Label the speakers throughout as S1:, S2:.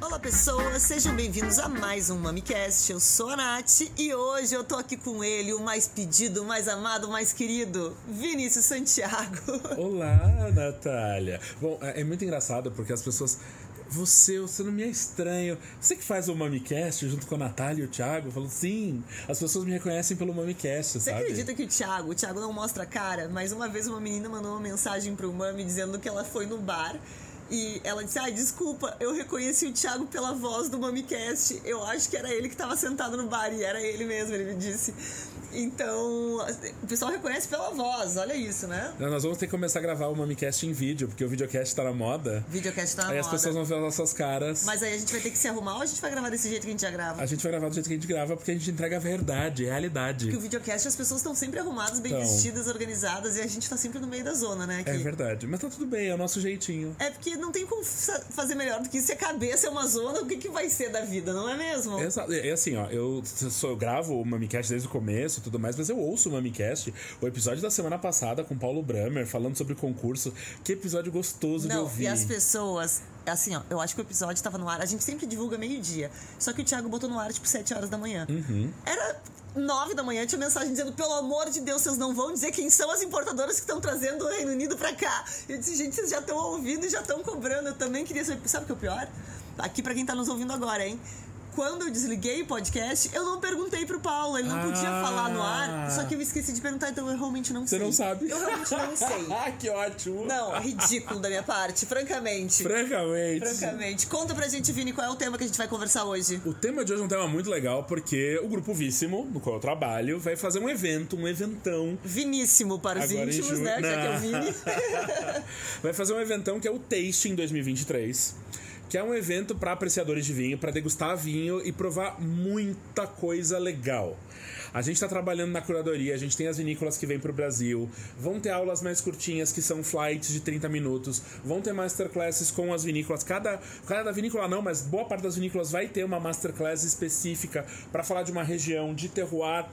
S1: Olá pessoas, sejam bem-vindos a mais um MamiCast. Eu sou a Nath e hoje eu tô aqui com ele, o mais pedido, o mais amado, o mais querido, Vinícius Santiago.
S2: Olá, Natália. Bom, é é muito engraçado porque as pessoas. Você, você não me é estranho. Você que faz o MamiCast junto com a Natália e o Thiago? Falou, sim, as pessoas me reconhecem pelo MamiCast,
S1: Você
S2: sabe?
S1: acredita que o Thiago, o Thiago não mostra a cara, mas uma vez uma menina mandou uma mensagem pro Mami dizendo que ela foi no bar e ela disse: Ai, desculpa, eu reconheci o Thiago pela voz do MamiCast. Eu acho que era ele que estava sentado no bar e era ele mesmo, ele me disse. Então, o pessoal reconhece pela voz, olha isso, né?
S2: Nós vamos ter que começar a gravar o MamiCast em vídeo, porque o videocast tá na moda.
S1: Videocast tá na
S2: aí as
S1: moda.
S2: pessoas vão ver as nossas caras.
S1: Mas aí a gente vai ter que se arrumar ou a gente vai gravar desse jeito que a gente já grava?
S2: A gente vai gravar do jeito que a gente grava porque a gente entrega a verdade, a realidade.
S1: Porque o videocast as pessoas estão sempre arrumadas, bem
S2: Então.
S1: vestidas, organizadas e a gente tá sempre no meio da zona, né?
S2: É
S1: aqui.
S2: verdade. Mas tá tudo bem, é o nosso jeitinho.
S1: É porque não tem como fa- fazer melhor do que. Se a cabeça é uma zona, o que, que vai ser da vida, não é mesmo?
S2: Exato. É assim, ó, eu, eu gravo o MamiCast desde o começo e tudo mais, mas eu ouço o MamiCast. O episódio da semana passada com Paulo Bramer falando sobre concurso. Que episódio gostoso de
S1: Não,
S2: ouvir.
S1: e as pessoas. Assim, ó, eu acho que o episódio tava no ar. A gente sempre divulga meio-dia. Só que o Thiago botou no ar, tipo, 7 horas da manhã.
S2: Uhum.
S1: Era 9 da manhã, tinha mensagem dizendo: pelo amor de Deus, vocês não vão dizer quem são as importadoras que estão trazendo o Reino Unido pra cá. Eu disse, gente, vocês já estão ouvindo e já estão cobrando. Eu também queria saber. Sabe o que é o pior? Aqui pra quem tá nos ouvindo agora, hein? Quando eu desliguei o podcast, eu não perguntei pro Paulo, ele não podia
S2: Ah.
S1: falar no ar, só que eu esqueci de perguntar, então eu realmente não
S2: Você
S1: sei.
S2: não sabe?
S1: Eu realmente não sei.
S2: Ah, que ótimo.
S1: Não, ridículo da minha parte, francamente.
S2: Francamente.
S1: Francamente. Conta pra gente, Vini, qual é o tema que a gente vai conversar hoje.
S2: O tema de hoje é um tema muito legal porque o grupo Víssimo, no qual eu trabalho, vai fazer um evento, um eventão.
S1: Viníssimo para os
S2: Agora em
S1: íntimos, né? Já que é o
S2: Não.
S1: Vini.
S2: vai fazer um eventão que é o Tasting 2023. Que é um evento para apreciadores de vinho, para degustar vinho e provar muita coisa legal. A gente está trabalhando na curadoria, a gente tem as vinícolas que vêm para o Brasil, vão ter aulas mais curtinhas que são flights de 30 minutos, vão ter masterclasses com as vinícolas. Cada, cada vinícola não, mas boa parte das vinícolas vai ter uma masterclass específica para falar de uma região, de terroir.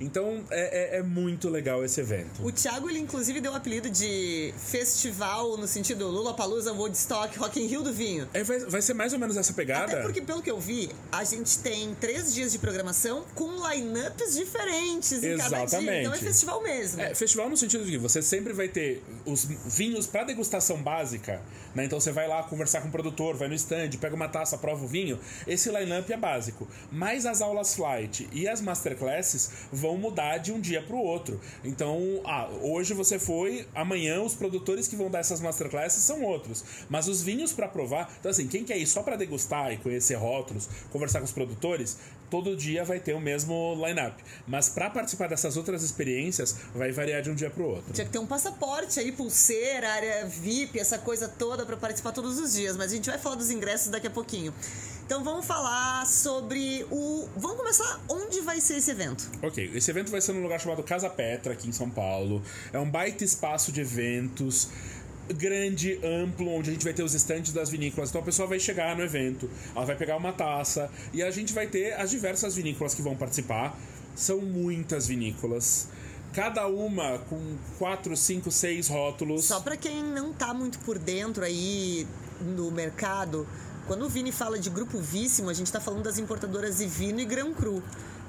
S2: Então é, é- é muito legal esse evento.
S1: O Thiago, ele inclusive deu o apelido de festival no sentido Lula Palusa, Woodstock, Rock in Rio do vinho.
S2: É, vai, vai ser mais ou menos essa pegada?
S1: Até porque, pelo que eu vi, a gente tem três dias de programação com lineups diferentes em cada dia.
S2: Exatamente.
S1: Então é festival mesmo.
S2: É, festival no sentido de que você sempre vai ter os vinhos para degustação básica, né? Então você vai lá conversar com o produtor, vai no stand, pega uma taça, prova o vinho. Esse line-up é básico. Mas as aulas flight e as masterclasses vão mudar de um dia para o outro. Então, ah, hoje você foi, amanhã os produtores que vão dar essas masterclasses são outros. Mas os vinhos para provar, então assim, quem quer ir só para degustar e conhecer rótulos, conversar com os produtores, todo dia vai ter o mesmo line-up. Mas para participar dessas outras experiências, vai variar de um dia para o outro.
S1: Tinha que ter um passaporte aí, pulseira, área VIP, essa coisa toda pra participar todos os dias. Mas a gente vai falar dos ingressos daqui a pouquinho. Então vamos falar sobre o. Vamos começar onde vai ser esse evento.
S2: Ok, esse evento vai ser num lugar chamado Casa Petra, aqui em São Paulo. É um baita espaço de eventos. Grande, amplo, onde a gente vai ter os estantes das vinícolas. Então a pessoa vai chegar no evento, ela vai pegar uma taça e a gente vai ter as diversas vinícolas que vão participar. São muitas vinícolas. Cada uma com quatro, cinco, seis rótulos.
S1: Só pra quem não tá muito por dentro aí no mercado, quando o Vini fala de grupo víssimo, a gente tá falando das importadoras Ivino e Gran Cru.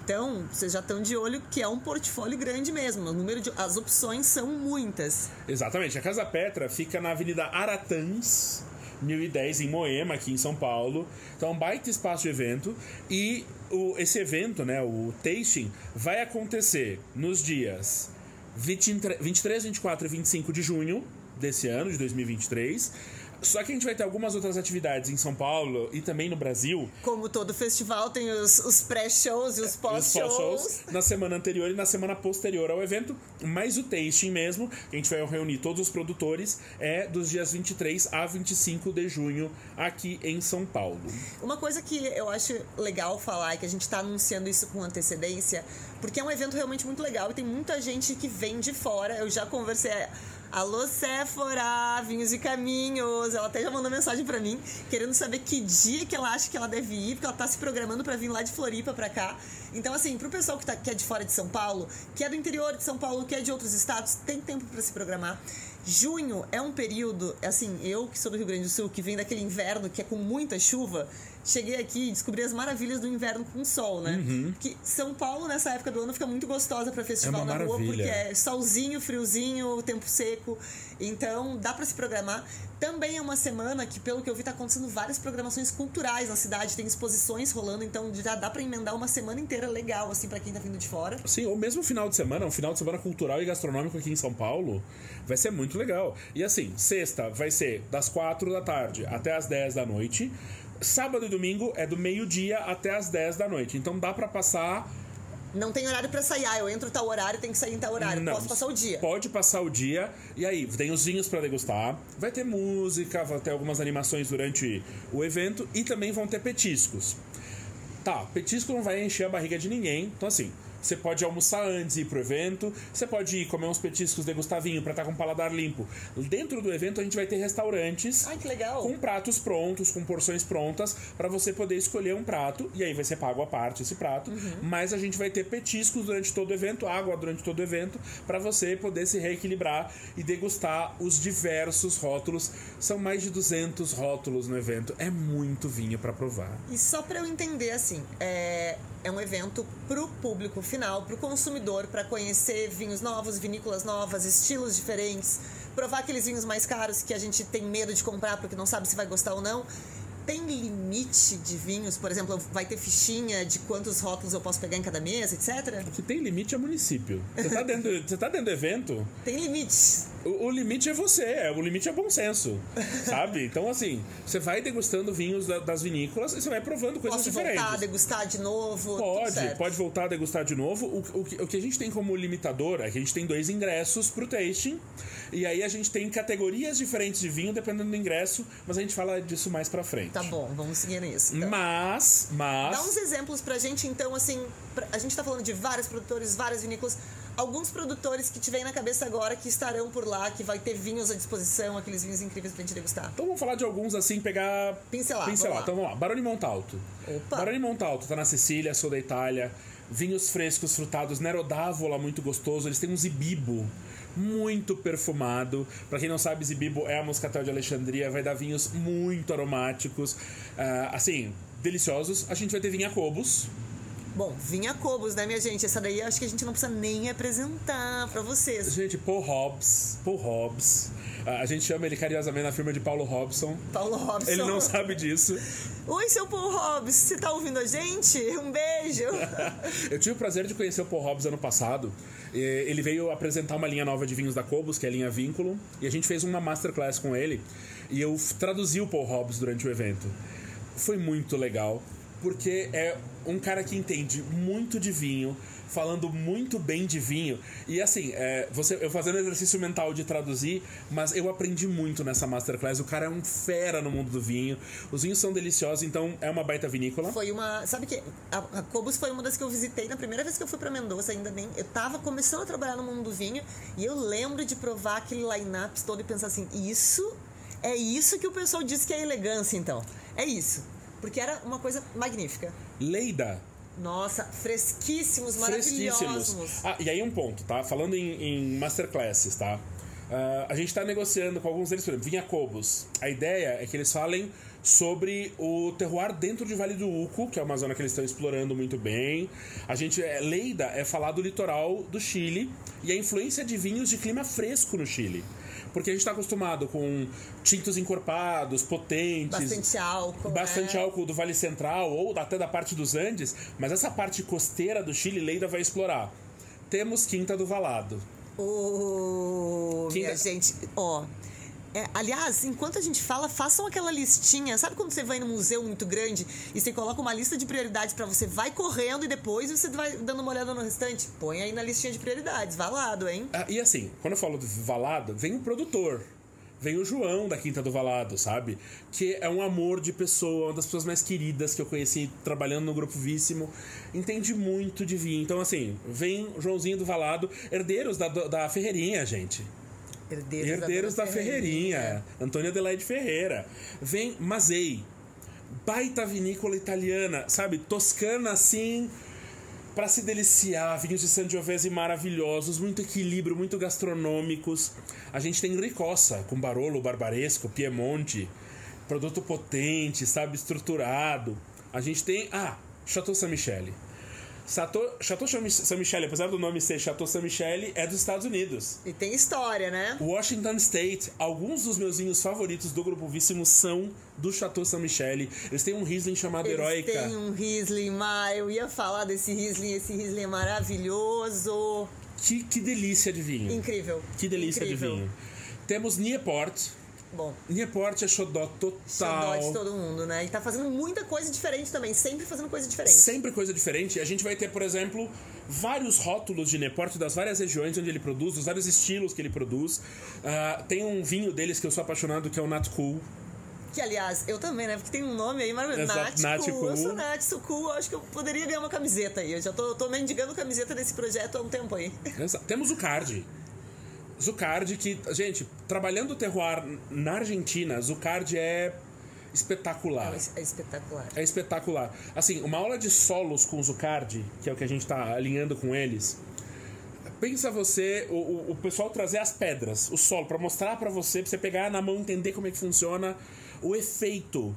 S1: Então, vocês já estão de olho que é um portfólio grande mesmo. O número de, as opções são muitas.
S2: Exatamente. A Casa Petra fica na Avenida Aratãs, 1010, em Moema, aqui em São Paulo. Então, é um baita espaço de evento. E o, esse evento, né, o tasting, vai acontecer nos dias 23, 23, 24 e 25 de junho desse ano, de 2023. Só que a gente vai ter algumas outras atividades em São Paulo e também no Brasil.
S1: Como todo festival, tem os, os pré-shows e os
S2: Os
S1: pós-shows.
S2: pós-shows na semana anterior e na semana posterior ao evento, mas o tasting mesmo, que a gente vai reunir todos os produtores, é dos dias 23 a 25 de junho aqui em São Paulo.
S1: Uma coisa que eu acho legal falar é que a gente está anunciando isso com antecedência, porque é um evento realmente muito legal e tem muita gente que vem de fora. Eu já conversei. Alô, Sephora, Vinhos e Caminhos. Ela até já mandou mensagem pra mim, querendo saber que dia que ela acha que ela deve ir, porque ela tá se programando pra vir lá de Floripa pra cá. Então, assim, pro pessoal que, tá, que é de fora de São Paulo, que é do interior de São Paulo, que é de outros estados, tem tempo pra se programar. Junho é um período, assim, eu que sou do Rio Grande do Sul, que vem daquele inverno que é com muita chuva, cheguei aqui e descobri as maravilhas do inverno com sol, né?
S2: Uhum.
S1: Que São Paulo, nessa época do ano, fica muito gostosa para festival
S2: É
S1: na rua,
S2: maravilha.
S1: porque é solzinho, friozinho, tempo seco. Então, dá para se programar. Também é uma semana que, pelo que eu vi, tá acontecendo várias programações culturais na cidade, tem exposições rolando, então já dá para emendar uma semana inteira legal, assim, para quem tá vindo de fora.
S2: Sim, ou mesmo final de semana, um final de semana cultural e gastronômico aqui em São Paulo, vai ser muito legal. E assim, sexta vai ser das 4 da tarde até as 10 da noite. Sábado e domingo é do meio-dia até as 10 da noite. Então dá pra passar.
S1: Não tem horário para sair, ah, eu entro tal horário, tem que sair em tal horário.
S2: Não,
S1: Posso passar o dia.
S2: Pode passar o dia. E aí, tem os vinhos pra degustar. Vai ter música, vai ter algumas animações durante o evento. E também vão ter petiscos. Tá, petisco não vai encher a barriga de ninguém. Então, assim, você pode almoçar antes e ir pro evento. Você pode ir comer uns petiscos, degustar vinho pra estar com o paladar limpo. Dentro do evento, a gente vai ter restaurantes
S1: Ai, que legal.
S2: com pratos prontos, com porções prontas, pra você poder escolher um prato. E aí vai ser pago à parte esse prato. Mas a gente vai ter petiscos durante todo o evento, água durante todo o evento, pra você poder se reequilibrar e degustar os diversos rótulos. São mais de 200 rótulos no evento. É muito vinho pra provar.
S1: E só para eu entender, assim, é, é um evento pro público final, pro consumidor, para conhecer vinhos novos, vinícolas novas, estilos diferentes, provar aqueles vinhos mais caros que a gente tem medo de comprar porque não sabe se vai gostar ou não. Tem limite de vinhos? Por exemplo, vai ter fichinha de quantos rótulos eu posso pegar em cada mesa, etc?
S2: O que tem limite é município. Você tá dentro, você tá dentro do evento,
S1: Tem limites.
S2: O, o limite é você, é, o limite é bom senso, sabe? Então, assim, você vai degustando vinhos da- das vinícolas e você vai provando coisas
S1: Posso
S2: diferentes.
S1: voltar a degustar de novo?
S2: Pode, pode voltar a degustar de novo. O, o que, o que a gente tem como limitador é que a gente tem dois ingressos pro tasting. E aí a gente tem categorias diferentes de vinho dependendo do ingresso, mas a gente fala disso mais pra frente.
S1: Tá bom, vamos seguir nisso. então.
S2: Mas, mas.
S1: Dá uns exemplos pra gente, então, assim, pra- a gente tá falando de vários produtores, várias vinícolas. Alguns produtores que te vem na cabeça agora que estarão por lá, que vai ter vinhos à disposição, aqueles vinhos incríveis pra gente degustar.
S2: Então vamos falar de alguns assim, pegar.
S1: Pincelar,
S2: Pincelar.
S1: vamos.
S2: Então vamos lá. Baroni Montalto.
S1: Opa.
S2: Baroni Montalto tá na Sicília, sou da Itália. Vinhos frescos, frutados, Nero d'Avola, muito gostoso. Eles têm um zibibo muito perfumado. Pra quem não sabe, zibibo é a moscatel de Alexandria, vai dar vinhos muito aromáticos, ah, assim, deliciosos. A gente vai ter vinha Cobos.
S1: Bom, vinha Cobos, né, minha gente? Essa daí acho que a gente não precisa nem apresentar pra vocês.
S2: Gente, Paul Hobbs, Paul Hobbs. A gente chama ele carinhosamente na firma de Paulo Robson.
S1: Paulo Robson.
S2: Ele não sabe disso.
S1: Oi, seu Paul Hobbs, você tá ouvindo a gente? Um beijo.
S2: Eu tive o prazer de conhecer o Paul Hobbs ano passado. Ele veio apresentar uma linha nova de vinhos da Cobos, que é a linha Vínculo, e a gente fez uma masterclass com ele. E eu traduzi o Paul Hobbs durante o evento. Foi muito legal, porque é um cara que entende muito de vinho, falando muito bem de vinho. E assim, é, você, eu fazendo exercício mental de traduzir, mas eu aprendi muito nessa masterclass. O cara é um fera no mundo do vinho. Os vinhos são deliciosos, então é uma baita vinícola.
S1: Foi uma. Sabe que a, a Cobos foi uma das que eu visitei na primeira vez que eu fui pra Mendoza, ainda nem. Eu tava começando a trabalhar no mundo do vinho e eu lembro de provar aquele line-up todo e pensar assim: isso é isso que o pessoal diz que é elegância, então. É isso. Porque era uma coisa magnífica.
S2: Leida,
S1: Nossa, fresquíssimos,
S2: fresquíssimos.
S1: maravilhosos.
S2: Ah, e aí um ponto, tá? Falando em, em masterclasses, tá? Ah, a gente tá negociando com alguns deles, por exemplo, Vinha Cobos. A ideia é que eles falem sobre o terroir dentro de Vale do Uco, que é uma zona que eles estão explorando muito bem. A gente, é, Leida é falar do litoral do Chile e a influência de vinhos de clima fresco no Chile. Porque a gente está acostumado com tintos encorpados, potentes,
S1: Bastante álcool.
S2: bastante
S1: né?
S2: álcool do Vale Central ou até da parte dos Andes, mas essa parte costeira do Chile, Leida vai explorar. Temos Quinta do Valado.
S1: Ô,
S2: Quem
S1: minha gente, ó. É, aliás, enquanto a gente fala, façam aquela listinha. Sabe quando você vai num museu muito grande e você coloca uma lista de prioridades pra você, vai correndo e depois você vai dando uma olhada no restante? Põe aí na listinha de prioridades, valado, hein?
S2: Ah, e assim, quando eu falo do Valado, vem o produtor. Vem o João da Quinta do Valado, sabe? Que é um amor de pessoa, uma das pessoas mais queridas que eu conheci trabalhando no Grupo Víssimo. Entende muito de vinho. Então, assim, vem Joãozinho do Valado, herdeiros da, da Ferreirinha, gente.
S1: Herdeiros,
S2: Herdeiros da
S1: Dona
S2: Ferreirinha. Antônio Adelaide Ferreira. Vem Mazei. Baita vinícola italiana, sabe? Toscana assim. Para se deliciar, vinhos de Sangiovese maravilhosos, muito equilíbrio, muito gastronômicos. A gente tem Ricossa, com Barolo, Barbaresco, Piemonte, produto potente, sabe, estruturado. A gente tem, ah, Chateau Saint-Michel. Chateau, Chateau Saint-Michel, apesar do nome ser Chateau Saint-Michel, é dos Estados Unidos.
S1: E tem história, né?
S2: Washington State. Alguns dos meus vinhos favoritos do Grupo Víssimo são do Chateau Saint-Michel. Eles têm um Riesling chamado
S1: Eles
S2: Heroica.
S1: Tem um Riesling, mas eu ia falar desse Riesling. Esse Riesling é maravilhoso.
S2: Que, que delícia de vinho.
S1: Incrível.
S2: Que delícia
S1: Incrível.
S2: de vinho. Temos Nieport.
S1: Bom,
S2: Nieport é xodó total.
S1: xodó de todo mundo, né? E tá fazendo muita coisa diferente também. Sempre fazendo coisa diferente.
S2: Sempre coisa diferente. A gente vai ter, por exemplo, vários rótulos de Neport das várias regiões onde ele produz, dos vários estilos que ele produz. Ah, tem um vinho deles que eu sou apaixonado, que é o Nat Cool.
S1: Que, aliás, eu também, né? Porque tem um nome aí maravilhoso.
S2: Exato,
S1: Nath Cool. Eu sou Nath, sou cool. Eu acho que eu poderia ganhar uma camiseta aí. Eu já tô, tô mendigando camiseta desse projeto há um tempo aí.
S2: Exa- Temos o Card. Zucard, que, gente, trabalhando o terroir na Argentina, Zucard é espetacular.
S1: É espetacular.
S2: É espetacular. Assim, uma aula de solos com o Zucard, que é o que a gente tá alinhando com eles. Pensa você, o, o, o pessoal trazer as pedras, o solo, pra mostrar pra você, pra você pegar na mão, entender como é que funciona o efeito.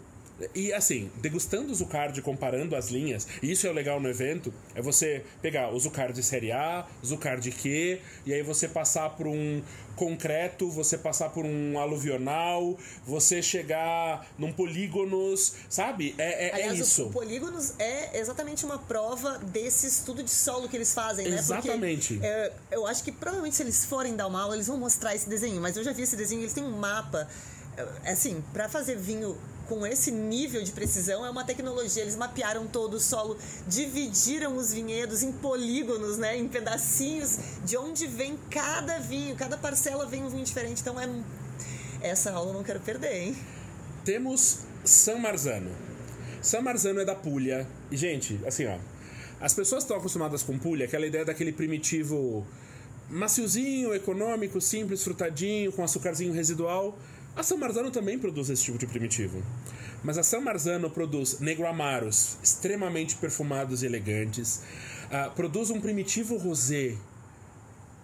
S2: E assim, degustando o Zucard, comparando as linhas, e isso é o legal no evento, é você pegar o Zucard série A, Zucard Q, e aí você passar por um concreto, você passar por um aluvional, você chegar num polígonos, sabe? É, é, é
S1: Aliás, o-
S2: isso.
S1: o Polígonos é exatamente uma prova desse estudo de solo que eles fazem, né?
S2: Exatamente.
S1: É, eu acho que provavelmente se eles forem dar uma aula, eles vão mostrar esse desenho. Mas eu já vi esse desenho, eles têm um mapa. É, Assim, pra fazer vinho com esse nível de precisão, é uma tecnologia. Eles mapearam todo o solo, dividiram os vinhedos em polígonos, né? Em pedacinhos, de onde vem cada vinho. Cada parcela vem um vinho diferente. Então, é... essa aula eu não quero perder, hein?
S2: Temos San Marzano. San Marzano é da Puglia. E, gente, assim, ó. As pessoas estão acostumadas com Puglia, aquela ideia daquele primitivo maciozinho, econômico, simples, frutadinho, com açucarzinho residual. A San Marzano também produz esse tipo de primitivo. Mas a San Marzano produz Negro Amaros, extremamente perfumados e elegantes. Ah, produz um primitivo rosé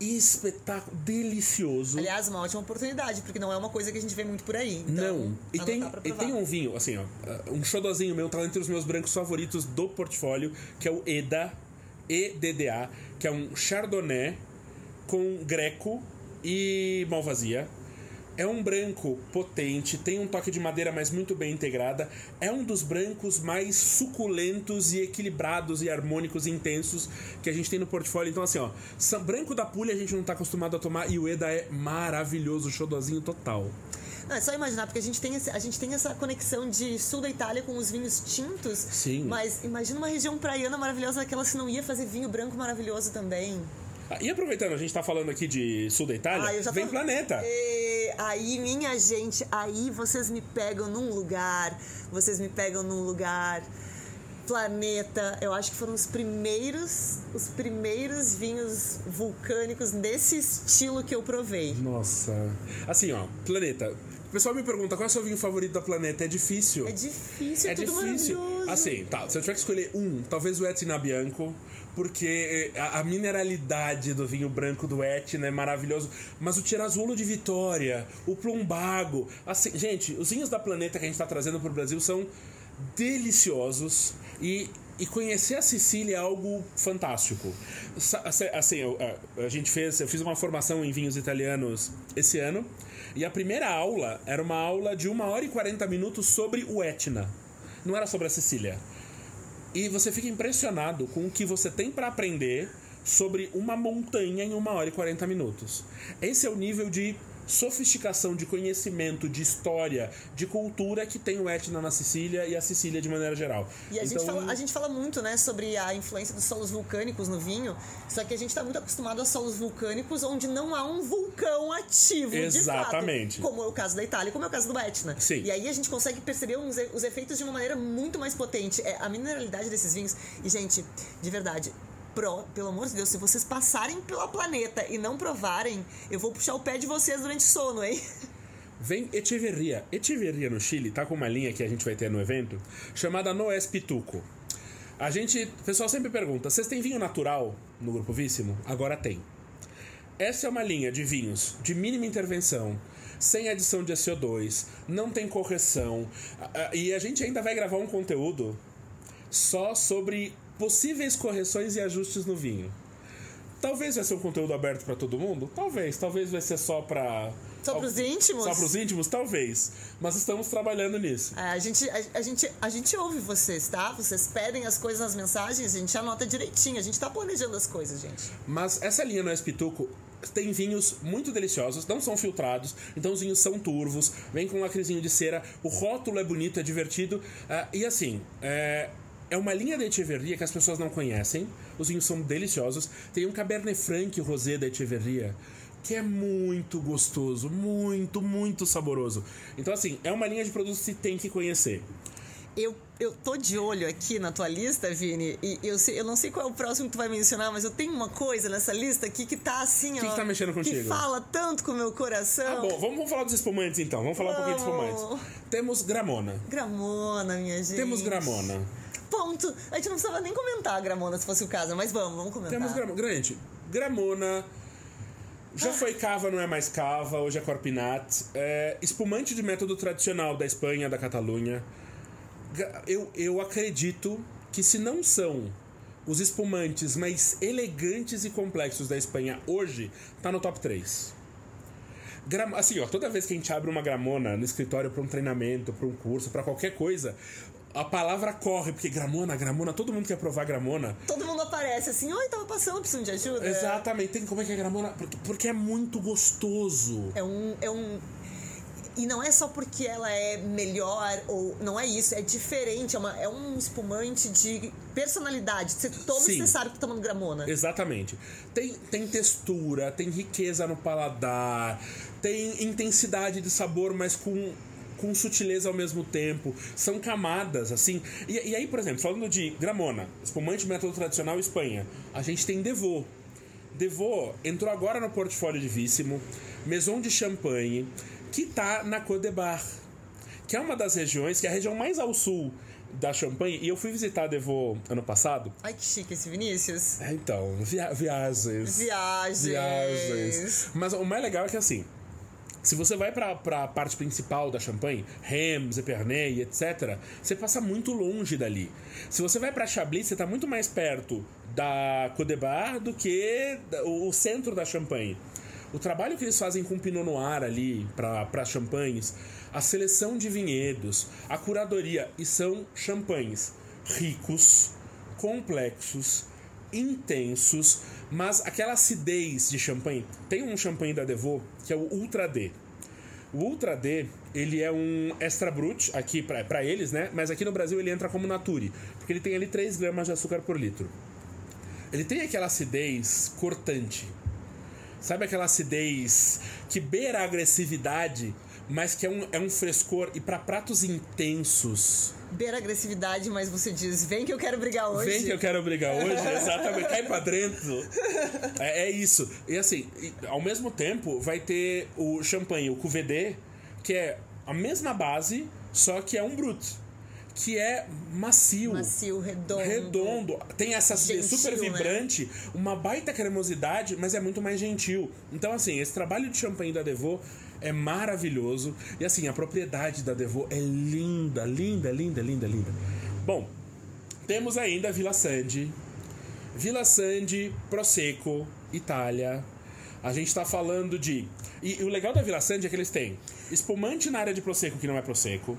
S2: espetáculo, delicioso.
S1: Aliás, uma ótima oportunidade, porque não é uma coisa que a gente vê muito por aí. Então,
S2: Não, e tem, e tem um vinho, assim, ó, um xodozinho meu, tá entre os meus brancos favoritos do portfólio, que é o EDA, EDDA, que é um Chardonnay com Greco e Malvasia. É um branco potente, tem um toque de madeira, mas muito bem integrada. É um dos brancos mais suculentos e equilibrados e harmônicos e intensos que a gente tem no portfólio. Então, assim, ó, branco da pulha a gente não tá acostumado a tomar e o Eda é maravilhoso, xodozinho total.
S1: Não, é só imaginar, porque a gente, tem esse- a gente tem essa conexão de sul da Itália com os vinhos tintos.
S2: Sim.
S1: Mas imagina uma região praiana maravilhosa daquela se não ia fazer vinho branco maravilhoso também.
S2: Ah, E aproveitando, a gente tá falando aqui de sul da Itália,
S1: Ah,
S2: vem
S1: tô-
S2: Planeta.
S1: E aí, minha gente, aí vocês me pegam num lugar, vocês me pegam num lugar. Planeta, eu acho que foram os primeiros, os primeiros vinhos vulcânicos desse estilo que eu provei.
S2: Nossa. Assim, ó, Planeta. O pessoal me pergunta qual é o seu vinho favorito da Planeta. É difícil.
S1: É difícil, é,
S2: É
S1: tudo
S2: difícil.
S1: maravilhoso.
S2: Assim, tá. Se eu tiver que escolher um, talvez o Etna Bianco, porque eh, a, a mineralidade do vinho branco do Etna é maravilhoso. Mas o Tirazulo de Vitória, o Plumbago. Assim, gente, os vinhos da Planeta que a gente tá trazendo pro Brasil são deliciosos e. E conhecer a Sicília é algo fantástico. Sa- Assim, eu- a, a gente fez, eu fiz uma formação em vinhos italianos esse ano, e a primeira aula era uma aula de 1 hora e 40 minutos sobre o Etna. Não era sobre a Sicília. E você fica impressionado com o que você tem para aprender sobre uma montanha em 1 hora e 40 minutos. Esse é o nível de sofisticação de conhecimento, de história, de cultura que tem o Etna na Sicília e a Sicília de maneira geral.
S1: E a, gente
S2: Então,
S1: fala, a gente fala muito, né, sobre a influência dos solos vulcânicos no vinho, só que a gente está muito acostumado a solos vulcânicos onde não há um vulcão ativo,
S2: Exatamente.
S1: de fato. Como é o caso da Itália, como é o caso do Etna.
S2: Sim.
S1: E aí a gente consegue perceber uns os efeitos de uma maneira muito mais potente. É, a mineralidade desses vinhos. E, gente, de verdade, pro, pelo amor de Deus, se vocês passarem pela planeta e não provarem, eu vou puxar o pé de vocês durante o sono, hein?
S2: Vem Echeverria. Echeverria no Chile tá com uma linha que a gente vai ter no evento chamada Noés Pituco. A gente. O pessoal sempre pergunta: vocês têm vinho natural no Grupo Víssimo? Agora tem. Essa é uma linha de vinhos de mínima intervenção, sem adição de CO2, não tem correção. E a gente ainda vai gravar um conteúdo só sobre possíveis correções e ajustes no vinho. Talvez vai ser um conteúdo aberto para todo mundo? Talvez. Talvez vai ser só para
S1: só pros íntimos?
S2: Só pros íntimos, talvez. Mas estamos trabalhando nisso.
S1: É, a, gente, a, a, gente, a gente ouve vocês, tá? Vocês pedem as coisas nas mensagens, a gente anota direitinho. A gente tá planejando as coisas, gente.
S2: Mas essa linha no Espituco tem vinhos muito deliciosos, não são filtrados, então os vinhos são turvos, vem com um lacrezinho de cera, o rótulo é bonito, é divertido. Uh, e assim, é, é uma linha da Echeverria que as pessoas não conhecem. Os vinhos são deliciosos. Tem um Cabernet Franc Rosé da Echeverria que é muito gostoso, muito, muito saboroso. Então, assim, é uma linha de produtos que você tem que conhecer.
S1: Eu, eu tô de olho aqui na tua lista, Vini, e eu, sei, eu não sei qual é o próximo que tu vai mencionar, mas eu tenho uma coisa nessa lista aqui que tá assim,
S2: que ó. Que tá mexendo contigo?
S1: Que fala tanto com o meu coração. Ah,
S2: bom, vamos, vamos falar dos espumantes então. Vamos falar um pouquinho dos espumantes. Temos Gramona.
S1: Gramona, minha gente.
S2: Temos Gramona.
S1: Ponto. A gente não precisava nem comentar a Gramona se fosse o caso, mas vamos, vamos comentar.
S2: Temos Gramona. Grande, Gramona já foi cava, não é mais cava, hoje é corpinat. É, espumante de método tradicional da Espanha, da Catalunha. Eu, eu acredito que se não são os espumantes mais elegantes e complexos da Espanha hoje, tá no top 3. Gram... Assim, ó, toda vez que a gente abre uma gramona no escritório para um treinamento, para um curso, para qualquer coisa, a palavra corre, porque gramona, gramona, todo mundo quer provar gramona.
S1: Todo mundo aparece assim, oi, tava passando, precisando de ajuda.
S2: Exatamente, tem como é que é gramona? Porque, porque é muito gostoso.
S1: É um. É um... E não é só porque ela é melhor, ou não é isso, é diferente, é, uma, é um espumante de personalidade. Você toma Sim. e você sabe que tá tomando gramona.
S2: Exatamente. Tem, tem textura, tem riqueza no paladar, tem intensidade de sabor, mas com com sutileza ao mesmo tempo. São camadas, assim. E, e aí, por exemplo, falando de Gramona, espumante método tradicional Espanha, a gente tem Devô. Devô entrou agora no portfólio de Víssimo, Maison de Champagne, que tá na Côte de Bar, que é uma das regiões, que é a região mais ao sul da Champagne, e eu fui visitar a Devô ano passado.
S1: Ai, que chique esse Vinícius.
S2: É, então, via viagens.
S1: Viagens. Viagens.
S2: Mas o mais legal é que assim, se você vai para a parte principal da Champagne, Reims, Epernay, etc., você passa muito longe dali. Se você vai para Chablis, você está muito mais perto da Codebar do que o centro da Champagne. O trabalho que eles fazem com Pinot Noir ali para champanhes, a seleção de vinhedos, a curadoria, e são champanhes ricos, complexos, intensos, mas aquela acidez de champanhe. Tem um champanhe da Devô que é o Ultra D. O Ultra D, ele é um extra brut aqui para eles, né? Mas aqui no Brasil ele entra como nature, porque ele tem ali 3 gramas de açúcar por litro. Ele tem aquela acidez cortante. Sabe aquela acidez que beira a agressividade, mas que é um, é um frescor e para pratos intensos
S1: beira agressividade, mas você diz, vem que eu quero brigar hoje.
S2: Vem que eu quero brigar hoje, exatamente. Cai pra dentro. É, é isso. E assim, ao mesmo tempo, vai ter o champanhe, o QVD, que é a mesma base, só que é um brut que é macio.
S1: Macio, redondo.
S2: Redondo. Tem essa acidez super né? vibrante, né? uma baita cremosidade, mas é muito mais gentil. Então, assim, esse trabalho de champanhe da Devô é maravilhoso. E assim, a propriedade da Devô é linda, linda, linda, linda, linda. Bom, temos ainda a Vila Sandi. Vila Sandi, Prosecco, Itália. A gente está falando de. E, e, o legal da Vila Sandi é que eles têm espumante na área de Prosecco que não é Prosecco.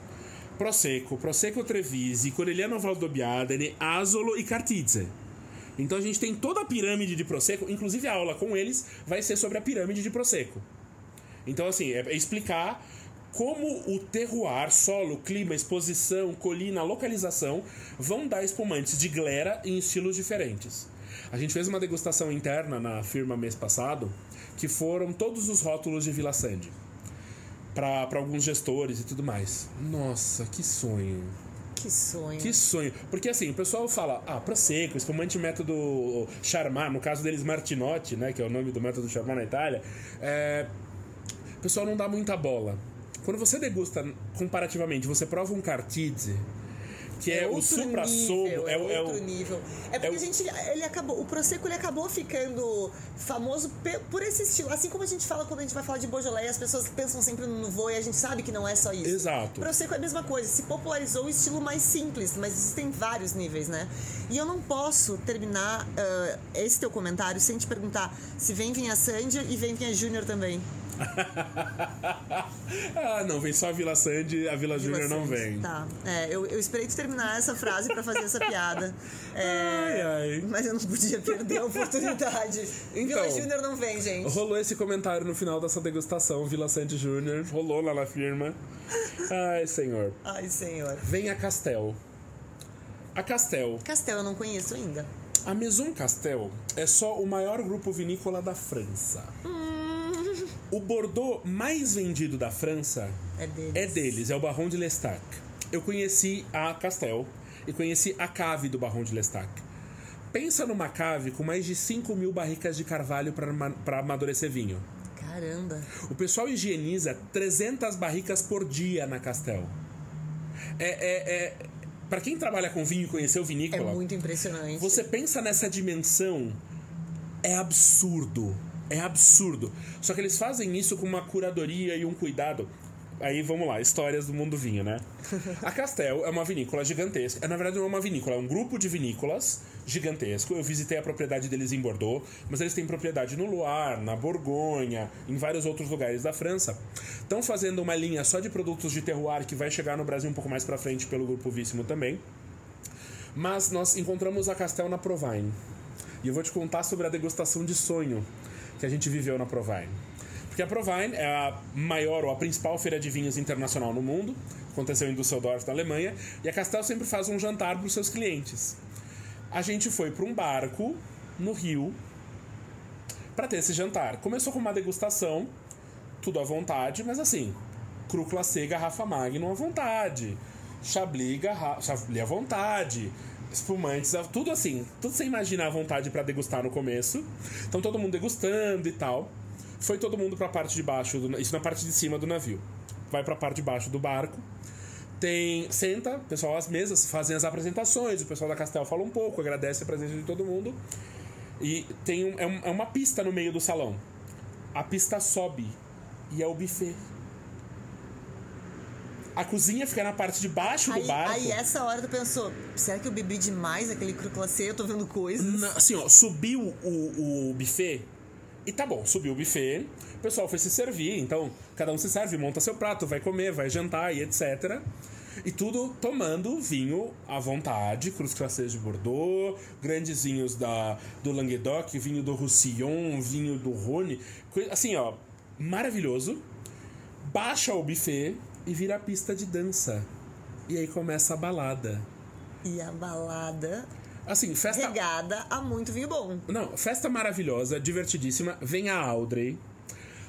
S2: Prosecco, Prosecco Treviso, Corelliano Valdobbiadene, Asolo e Cartizze. Então a gente tem toda a pirâmide de Prosecco, inclusive a aula com eles vai ser sobre a pirâmide de Prosecco. Então, assim, é explicar como o terroir, solo, clima, exposição, colina, localização vão dar espumantes de glera em estilos diferentes. A gente fez uma degustação interna na firma mês passado, que foram todos os rótulos de Vila Sandy. Para alguns gestores e tudo mais. Nossa, que sonho.
S1: Que sonho.
S2: Que sonho. Porque assim, o pessoal fala, ah, Prosecco, espumante método Charmat, no caso deles Martinotti, né, que é o nome do método Charmat na Itália, é, pessoal não dá muita bola. Quando você degusta comparativamente, você prova um Cartidze, que é, o
S1: outro
S2: supra-sumo. É, o- é
S1: outro
S2: o,
S1: nível. É porque
S2: é o-
S1: a gente, ele acabou, o Prosecco ele acabou ficando famoso por esse estilo. Assim como a gente fala quando a gente vai falar de Beaujolais, as pessoas pensam sempre no Nouveau e a gente sabe que não é só isso.
S2: Exato.
S1: O Prosecco é a mesma coisa, se popularizou o estilo mais simples, mas existem vários níveis, né? E eu não posso terminar ah, esse teu comentário sem te perguntar se vem Vinha Sandy e vem Vinha Júnior também.
S2: ah, não, vem só a Vila Sandy, a Vila,
S1: Vila
S2: Júnior não vem.
S1: Tá. É, eu, eu esperei tu terminar essa frase pra fazer essa piada. É,
S2: Ai, ai.
S1: Mas eu não podia perder a oportunidade.
S2: Então.
S1: Vila Júnior não vem, gente.
S2: Rolou esse comentário no final dessa degustação, Vila Sandy Júnior. Rolou lá na firma. Ai, senhor.
S1: Ai, senhor.
S2: Vem a Castel. A Castel.
S1: Castel eu não conheço ainda.
S2: A Maison Castel é só o maior grupo vinícola da França. O Bordeaux mais vendido da França
S1: É deles.
S2: é deles, é o Baron de Lestac. Eu conheci a Castel e conheci a cave do Baron de Lestac. Pensa numa cave com mais de 5 mil barricas de carvalho para amadurecer vinho.
S1: Caramba.
S2: O pessoal higieniza 300 barricas por dia na Castel. É, é, é, para quem trabalha com vinho e conheceu
S1: É
S2: vinícola,
S1: muito impressionante.
S2: você pensa nessa dimensão, é absurdo. É absurdo. Só que eles fazem isso com uma curadoria e um cuidado. Aí vamos lá, histórias do mundo vinho, né? A Castel é uma vinícola gigantesca. Na verdade, não é uma vinícola, é um grupo de vinícolas gigantesco. Eu visitei a propriedade deles em Bordeaux, mas eles têm propriedade no Loire, na Borgonha, em vários outros lugares da França. Estão fazendo uma linha só de produtos de terroir que vai chegar no Brasil um pouco mais pra frente pelo grupo Víssimo também. Mas nós encontramos a Castel na Provine. E eu vou te contar sobre a degustação de sonho que a gente viveu na Provine. Porque a Provine é a maior ou a principal feira de vinhos internacional no mundo. Aconteceu em Düsseldorf, na Alemanha. E a Castel sempre faz um jantar para os seus clientes. A gente foi para um barco no Rio para ter esse jantar. Começou com uma degustação, tudo à vontade, mas assim, cru glacê, garrafa magnum à vontade. Chablis. Chablis à vontade. Espumantes, tudo assim, tudo sem imaginar à vontade para degustar no começo. Então todo mundo degustando e tal. Foi todo mundo para a parte de baixo, do... isso na parte de cima do navio. Vai para a parte de baixo do barco. Tem. Senta, pessoal às mesas, fazem as apresentações, o pessoal da Castel fala um pouco, agradece a presença de todo mundo. E tem um, é, um- é uma pista no meio do salão. A pista sobe e é o buffet. A cozinha fica na parte de baixo do
S1: Aí,
S2: barco.
S1: aí essa hora tu pensou, será que eu bebi demais aquele cru glacê? Eu tô vendo coisas.
S2: Na- assim, ó, subiu o, o buffet. E tá bom, subiu o buffet. O pessoal foi se servir. Então, cada um se serve, monta seu prato, vai comer, vai jantar e etc. E tudo tomando vinho à vontade, Cruz Cracês de Bordeaux, grandes vinhos da, do Languedoc, vinho do Roussillon, vinho do Rhône. Assim, ó, maravilhoso. Baixa o buffet e vira a pista de dança. E aí começa a balada.
S1: E a balada
S2: Assim, festa.
S1: regada a muito vinho bom.
S2: Não, festa maravilhosa, divertidíssima. Vem a Audrey.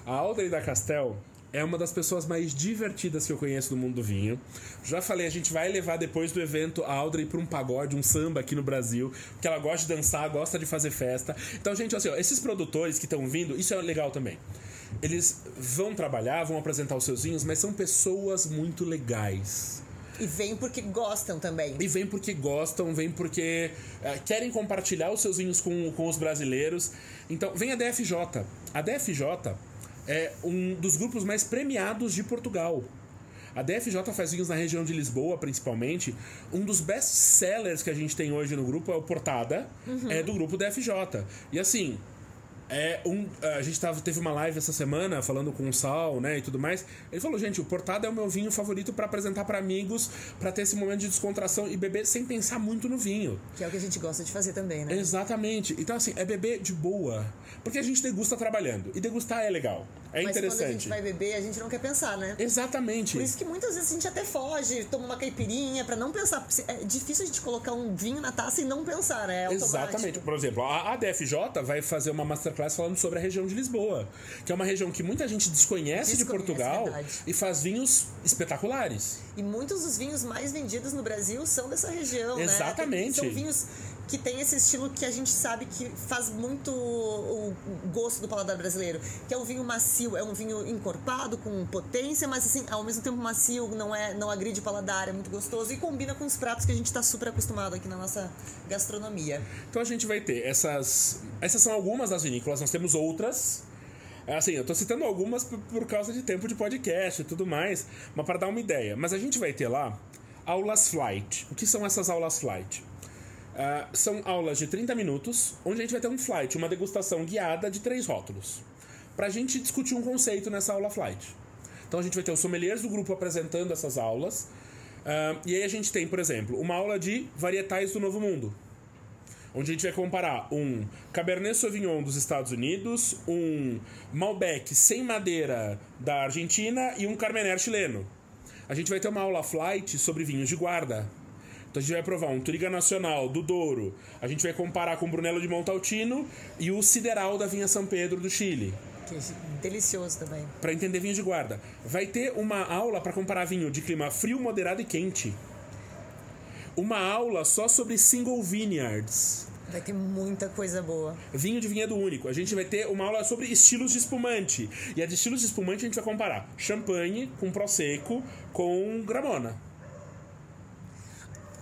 S2: A Audrey da Castel é uma das pessoas mais divertidas que eu conheço do mundo do vinho. Já falei, a gente vai levar depois do evento a Audrey para um pagode, um samba aqui no Brasil, porque ela gosta de dançar, gosta de fazer festa. Então, gente, assim, ó, esses produtores que estão vindo, isso é legal também. Eles vão trabalhar, vão apresentar os seus vinhos, mas são pessoas muito legais.
S1: E vem porque gostam também.
S2: E vem porque gostam, vem porque eh, querem compartilhar os seus vinhos com, com os brasileiros. Então, vem a DFJ. A DFJ é um dos grupos mais premiados de Portugal. A DFJ faz vinhos na região de Lisboa, principalmente. Um dos best sellers que a gente tem hoje no grupo é o Portada, é do grupo DFJ. E assim, é um, a gente tava, teve uma live essa semana falando com o Sal, né, e tudo mais. Ele falou, gente, o Portada é o meu vinho favorito pra apresentar pra amigos, pra ter esse momento de descontração e beber sem pensar muito no vinho.
S1: Que é o que a gente gosta de fazer também, né?
S2: Exatamente. Então assim, é beber de boa, porque a gente degusta trabalhando e degustar é legal, é
S1: Mas quando a gente
S2: interessante.
S1: vai beber, a gente não quer pensar, né?
S2: Exatamente.
S1: Por isso que muitas vezes a gente até foge, toma uma caipirinha pra não pensar. É difícil a gente colocar um vinho na taça e não pensar, né? É.
S2: Exatamente. Por exemplo, a DFJ vai fazer uma masterclass falando sobre a região de Lisboa, que é uma região que muita gente desconhece, de
S1: Desconhece,
S2: Portugal
S1: verdade.
S2: e faz vinhos espetaculares.
S1: E muitos dos vinhos mais vendidos no Brasil são dessa região,
S2: Exatamente.
S1: né? São vinhos que tem esse estilo que a gente sabe que faz muito o gosto do paladar brasileiro, que é um vinho macio, é um vinho encorpado com potência, mas assim, ao mesmo tempo macio, não é, não agride o paladar, é muito gostoso e combina com os pratos que a gente está super acostumado aqui na nossa gastronomia.
S2: Então a gente vai ter essas, essas são algumas das vinícolas, nós temos outras Assim, eu tô citando algumas por causa de tempo de podcast e tudo mais, mas para dar uma ideia. Mas a gente vai ter lá aulas flight. O que são essas aulas flight? Uh, são aulas de 30 minutos, onde a gente vai ter um flight, uma degustação guiada de três rótulos. Pra gente discutir um conceito nessa aula flight. Então a gente vai ter os sommeliers do grupo apresentando essas aulas. Uh, e aí a gente tem, por exemplo, uma aula de varietais do Novo Mundo onde a gente vai comparar um Cabernet Sauvignon dos Estados Unidos, um Malbec sem madeira da Argentina e um Carmener chileno. A gente vai ter uma aula flight sobre vinhos de guarda. Então a gente vai provar um Turiga Nacional do Douro. A gente vai comparar com o Brunello de Montaltino e o Sideral da Vinha São Pedro do Chile.
S1: Que é delicioso também.
S2: Para entender vinho de guarda. Vai ter uma aula para comparar vinho de clima frio, moderado e quente uma aula só sobre single vineyards.
S1: Vai ter muita coisa boa.
S2: Vinho de vinhedo único. A gente vai ter uma aula sobre estilos de espumante. E a de estilos de espumante a gente vai comparar champanhe com prosecco com gramona.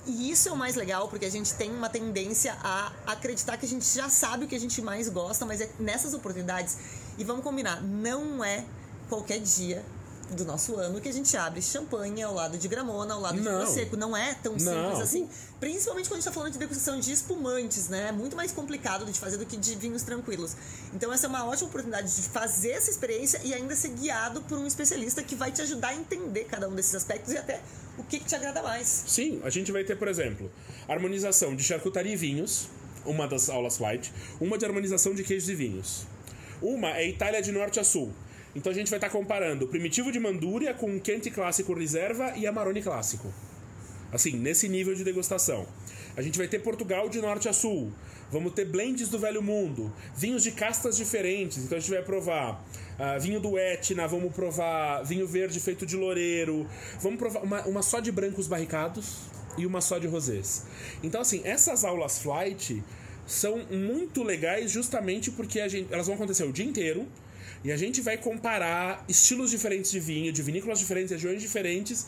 S1: E isso é o mais legal, porque a gente tem uma tendência a acreditar que a gente já sabe o que a gente mais gosta, mas é nessas oportunidades. E vamos combinar, não é qualquer dia do nosso ano que a gente abre champanhe ao lado de gramona, ao lado não. de prosecco. Não é tão simples não. assim. Principalmente quando a gente está falando de degustação de espumantes, né? É muito mais complicado de fazer do que de vinhos tranquilos. Então essa é uma ótima oportunidade de fazer essa experiência e ainda ser guiado por um especialista que vai te ajudar a entender cada um desses aspectos e até o que, que te agrada mais.
S2: Sim, a gente vai ter, por exemplo, harmonização de charcutaria e vinhos, uma das aulas white, uma de harmonização de queijos e vinhos. Uma é Itália de norte a sul. Então a gente vai estar comparando o Primitivo de Mandúria com o Quente Clássico Reserva e Amarone Clássico. Assim, nesse nível de degustação. A gente vai ter Portugal de norte a sul. Vamos ter blends do Velho Mundo. Vinhos de castas diferentes. Então a gente vai provar uh, vinho do Etna, vamos provar vinho verde feito de loureiro. Vamos provar uma, uma só de brancos barricados e uma só de rosés. Então, assim, essas aulas flight são muito legais justamente porque gente, elas vão acontecer o dia inteiro. E a gente vai comparar estilos diferentes de vinho, de vinícolas diferentes, regiões diferentes.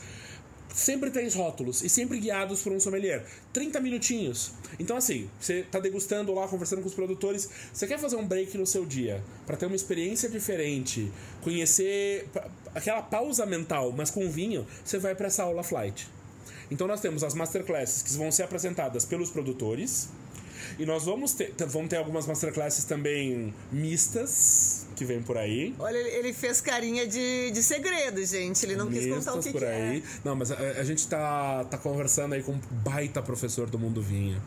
S2: Sempre três rótulos e sempre guiados por um sommelier. 30 minutinhos. Então, assim, você tá degustando lá, conversando com os produtores. Você quer fazer um break no seu dia para ter uma experiência diferente, conhecer aquela pausa mental, mas com vinho, você vai para essa aula flight. Então, nós temos as masterclasses que vão ser apresentadas pelos produtores e nós vamos ter, vamos ter algumas masterclasses também mistas que vem por aí.
S1: Olha, ele fez carinha de, de segredo, gente. Ele não mistas quis contar o que,
S2: por
S1: que
S2: aí.
S1: É.
S2: Não, mas a, a, gente tá, tá conversando aí com um baita professor do mundo vinho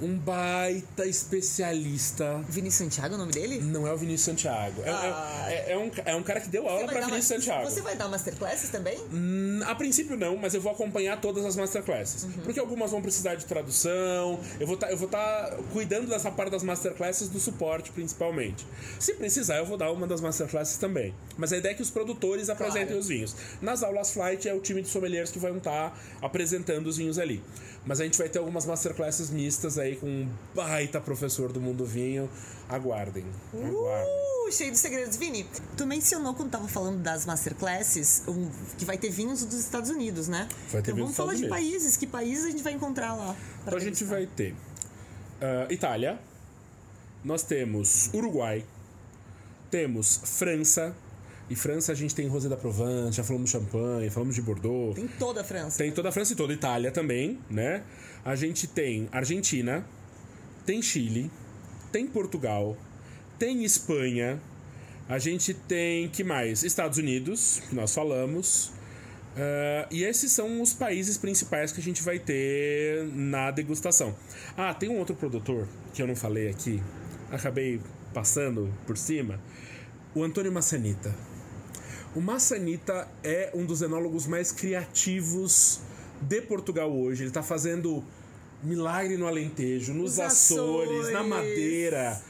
S2: um baita especialista.
S1: Vinícius Santiago é o nome dele?
S2: Não é o Vinícius Santiago. É, é ah. é, é, um, é um cara que deu aula pra Vinícius Santiago.
S1: Você vai dar masterclasses também?
S2: Hum, a princípio não, mas eu vou acompanhar todas as masterclasses. Uhum. Porque algumas vão precisar de tradução. Eu vou tá, estar tá cuidando dessa parte das masterclasses do suporte, principalmente. Se precisar, eu vou dar uma das masterclasses também. Mas a ideia é que os produtores apresentem claro. os vinhos. Nas aulas flight é o time de sommeliers que vão estar tá apresentando os vinhos ali. Mas a gente vai ter algumas masterclasses mistas aí com um baita professor do mundo vinho. Aguardem. Aguardem.
S1: Uh, cheio de segredos. Vini, tu mencionou quando tava falando das masterclasses um, que vai ter vinhos dos Estados Unidos, né?
S2: Vai ter
S1: então vamos falar de países. Que países a gente vai encontrar lá?
S2: Então a gente vai ter uh, Itália, nós temos Uruguai, temos França, e França a gente tem Rosé da Provence, já falamos de Champagne, falamos de Bordeaux.
S1: Tem toda a França.
S2: Tem toda a França e toda a Itália também, né? A gente tem Argentina, tem Chile, tem Portugal, tem Espanha, a gente tem que mais? Estados Unidos, que nós falamos. Uh, e esses são os países principais que a gente vai ter na degustação. Ah, tem um outro produtor que eu não falei aqui, acabei passando por cima. O Antônio Massanita. O Massanita é um dos enólogos mais criativos de Portugal hoje. Ele está fazendo milagre no Alentejo, nos Açores, Açores, na Madeira.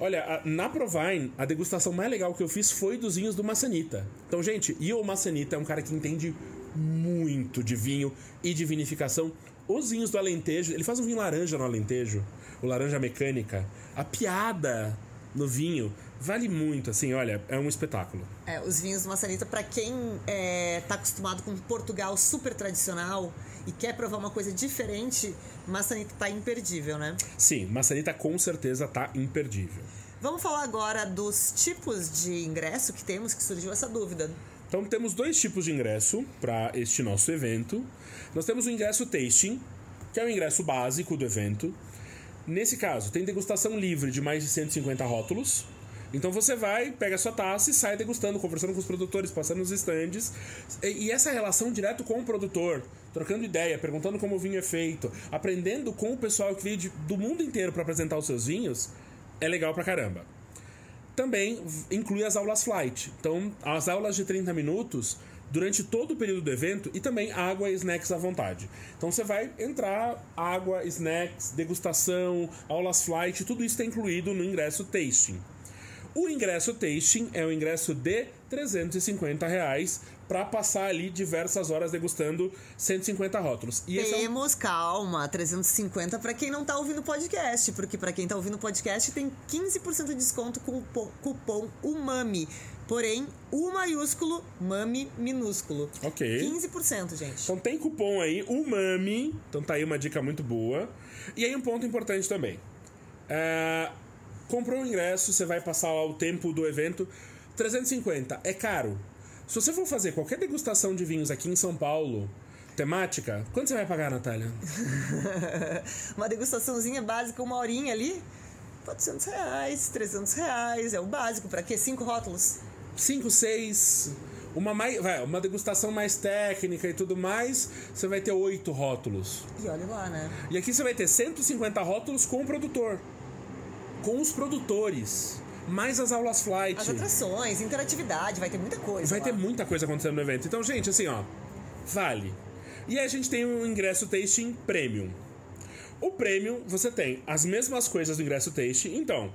S2: Olha, na Provine, a degustação mais legal que eu fiz foi dos vinhos do Massanita. Então, gente, e o Massanita é um cara que entende muito de vinho e de vinificação. Os vinhos do Alentejo, ele faz um vinho laranja no Alentejo, o laranja mecânica, a piada no vinho vale muito, assim, olha, é um espetáculo.
S1: É, os vinhos do Maçanita, para quem é, tá acostumado com Portugal super tradicional e quer provar uma coisa diferente, Maçanita tá imperdível, né?
S2: Sim, Maçanita com certeza tá imperdível.
S1: Vamos falar agora dos tipos de ingresso que temos, que surgiu essa dúvida.
S2: Então temos dois tipos de ingresso para este nosso evento. Nós temos o ingresso tasting, que é o ingresso básico do evento. Nesse caso, tem degustação livre de mais de 150 rótulos. Então você vai, pega a sua taça e sai degustando, conversando com os produtores, passando nos estandes. E essa relação direto com o produtor, trocando ideia, perguntando como o vinho é feito, aprendendo com o pessoal que veio do mundo inteiro para apresentar os seus vinhos, é legal pra caramba. Também inclui as aulas flight. Então, as aulas de 30 minutos durante todo o período do evento e também água e snacks à vontade. Então você vai entrar, água, snacks, degustação, aulas flight, tudo isso está incluído no ingresso tasting. O ingresso tasting é o ingresso de 350 reais para passar ali diversas horas degustando 150 rótulos.
S1: E Temos, é um... calma, 350 para quem não tá ouvindo podcast, porque para quem tá ouvindo podcast tem 15% de desconto com o cupom UMAMI. Porém, U maiúsculo, MAMI minúsculo.
S2: Ok.
S1: 15%, gente.
S2: Então tem cupom aí, UMAMI. Então tá aí uma dica muito boa. E aí um ponto importante também. É Comprou o ingresso, você vai passar lá o tempo do evento. 350 é caro. Se você for fazer qualquer degustação de vinhos aqui em São Paulo, temática, quanto você vai pagar, Natália?
S1: uma degustaçãozinha básica, uma horinha ali, 400 reais, 300 reais, é o básico. Para quê? Cinco rótulos?
S2: Cinco, seis. Uma, mais, vai, uma degustação mais técnica e tudo mais, você vai ter oito rótulos.
S1: E olha lá, né?
S2: E aqui você vai ter 150 rótulos com o produtor com os produtores. Mais as aulas flight.
S1: As atrações, interatividade, vai ter muita coisa.
S2: Vai
S1: lá.
S2: ter muita coisa acontecendo no evento. Então, gente, assim, ó, vale. E aí a gente tem um ingresso tasting premium. O premium, você tem as mesmas coisas do ingresso tasting. Então,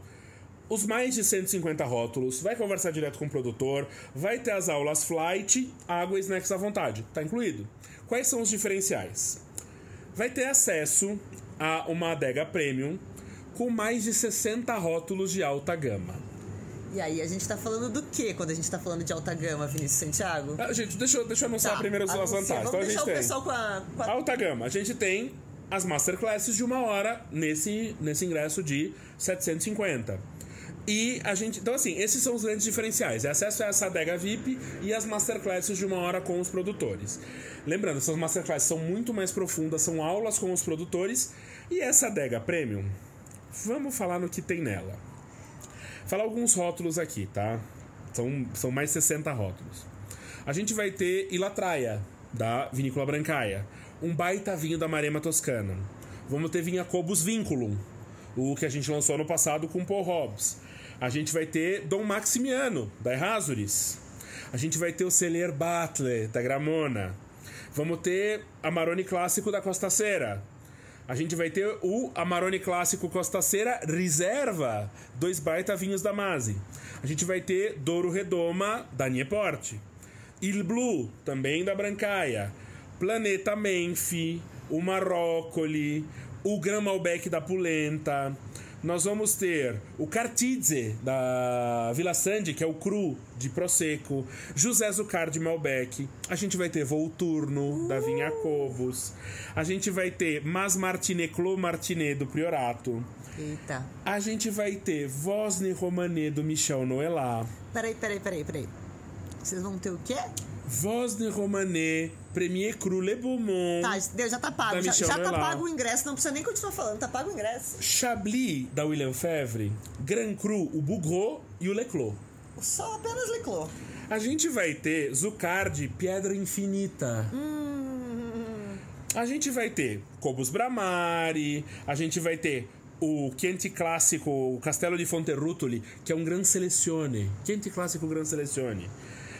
S2: os mais de 150 rótulos, vai conversar direto com o produtor, vai ter as aulas flight, água e snacks à vontade. Tá incluído. Quais são os diferenciais? Vai ter acesso a uma adega premium com mais de 60 rótulos de alta gama.
S1: E aí, a gente tá falando do que quando a gente tá falando de alta gama, Vinícius Santiago?
S2: Ah, gente, deixa, eu, deixa eu anunciar tá, primeiro as vantagens. Vamos
S1: então, a gente tem com a, com a...
S2: alta gama. A gente tem as masterclasses de uma hora nesse, nesse ingresso de 750. E a gente. Então, assim, esses são os grandes diferenciais: é acesso a essa adega VIP e as masterclasses de uma hora com os produtores. Lembrando, essas masterclasses são muito mais profundas, são aulas com os produtores. E essa adega premium, Vamos falar no que tem nela. Falar alguns rótulos aqui, tá? São, são mais 60 rótulos. A gente vai ter Ilatraia, da Vinícola Brancaia. Um baita vinho da Marema Toscana. Vamos ter Vinha Cobus Vinculum, o que a gente lançou ano passado com Paul Hobbs. A gente vai ter Dom Maximiano, da Errázuriz. A gente vai ter o Celer Butler, da Gramona. Vamos ter Amarone Clássico da Costa Cera, a gente vai ter o Amarone Clássico Costa Cera Reserva, dois baita vinhos da Masi. A gente vai ter Douro Redoma da Nieporte. Il Blue, também da Brancaia. Planeta Menfi, o Marrócoli, o Gran Malbec da Pulenta, nós vamos ter o Cartidze, da Vila Sandy, que é o cru de Prosecco, José Zucar de Malbec, a gente vai ter Volturno, da Vinha Cobos, a gente vai ter Mas Martinet Clos Martinet, do Priorato.
S1: Eita.
S2: A gente vai ter Vosne Romanet, do Michel Noelá.
S1: Peraí, peraí, peraí, peraí. Vocês vão ter o quê?
S2: Voz de Romanet, Premier Cru Le Beaumont.
S1: Tá, Deus, já tá pago. Já, já tá pago o ingresso, não precisa nem continuar falando, tá pago o ingresso.
S2: Chablis, da William Fevre, Grand Cru, o Bougreau e o Leclos.
S1: Só apenas Leclos.
S2: A gente vai ter Zucard, Pedra Infinita.
S1: Hum.
S2: A gente vai ter Cobus Bramari, a gente vai ter o Chianti Clássico, o Castelo de Fonterrutoli, que é um Gran Selezione. Chianti Clássico Gran Selezione.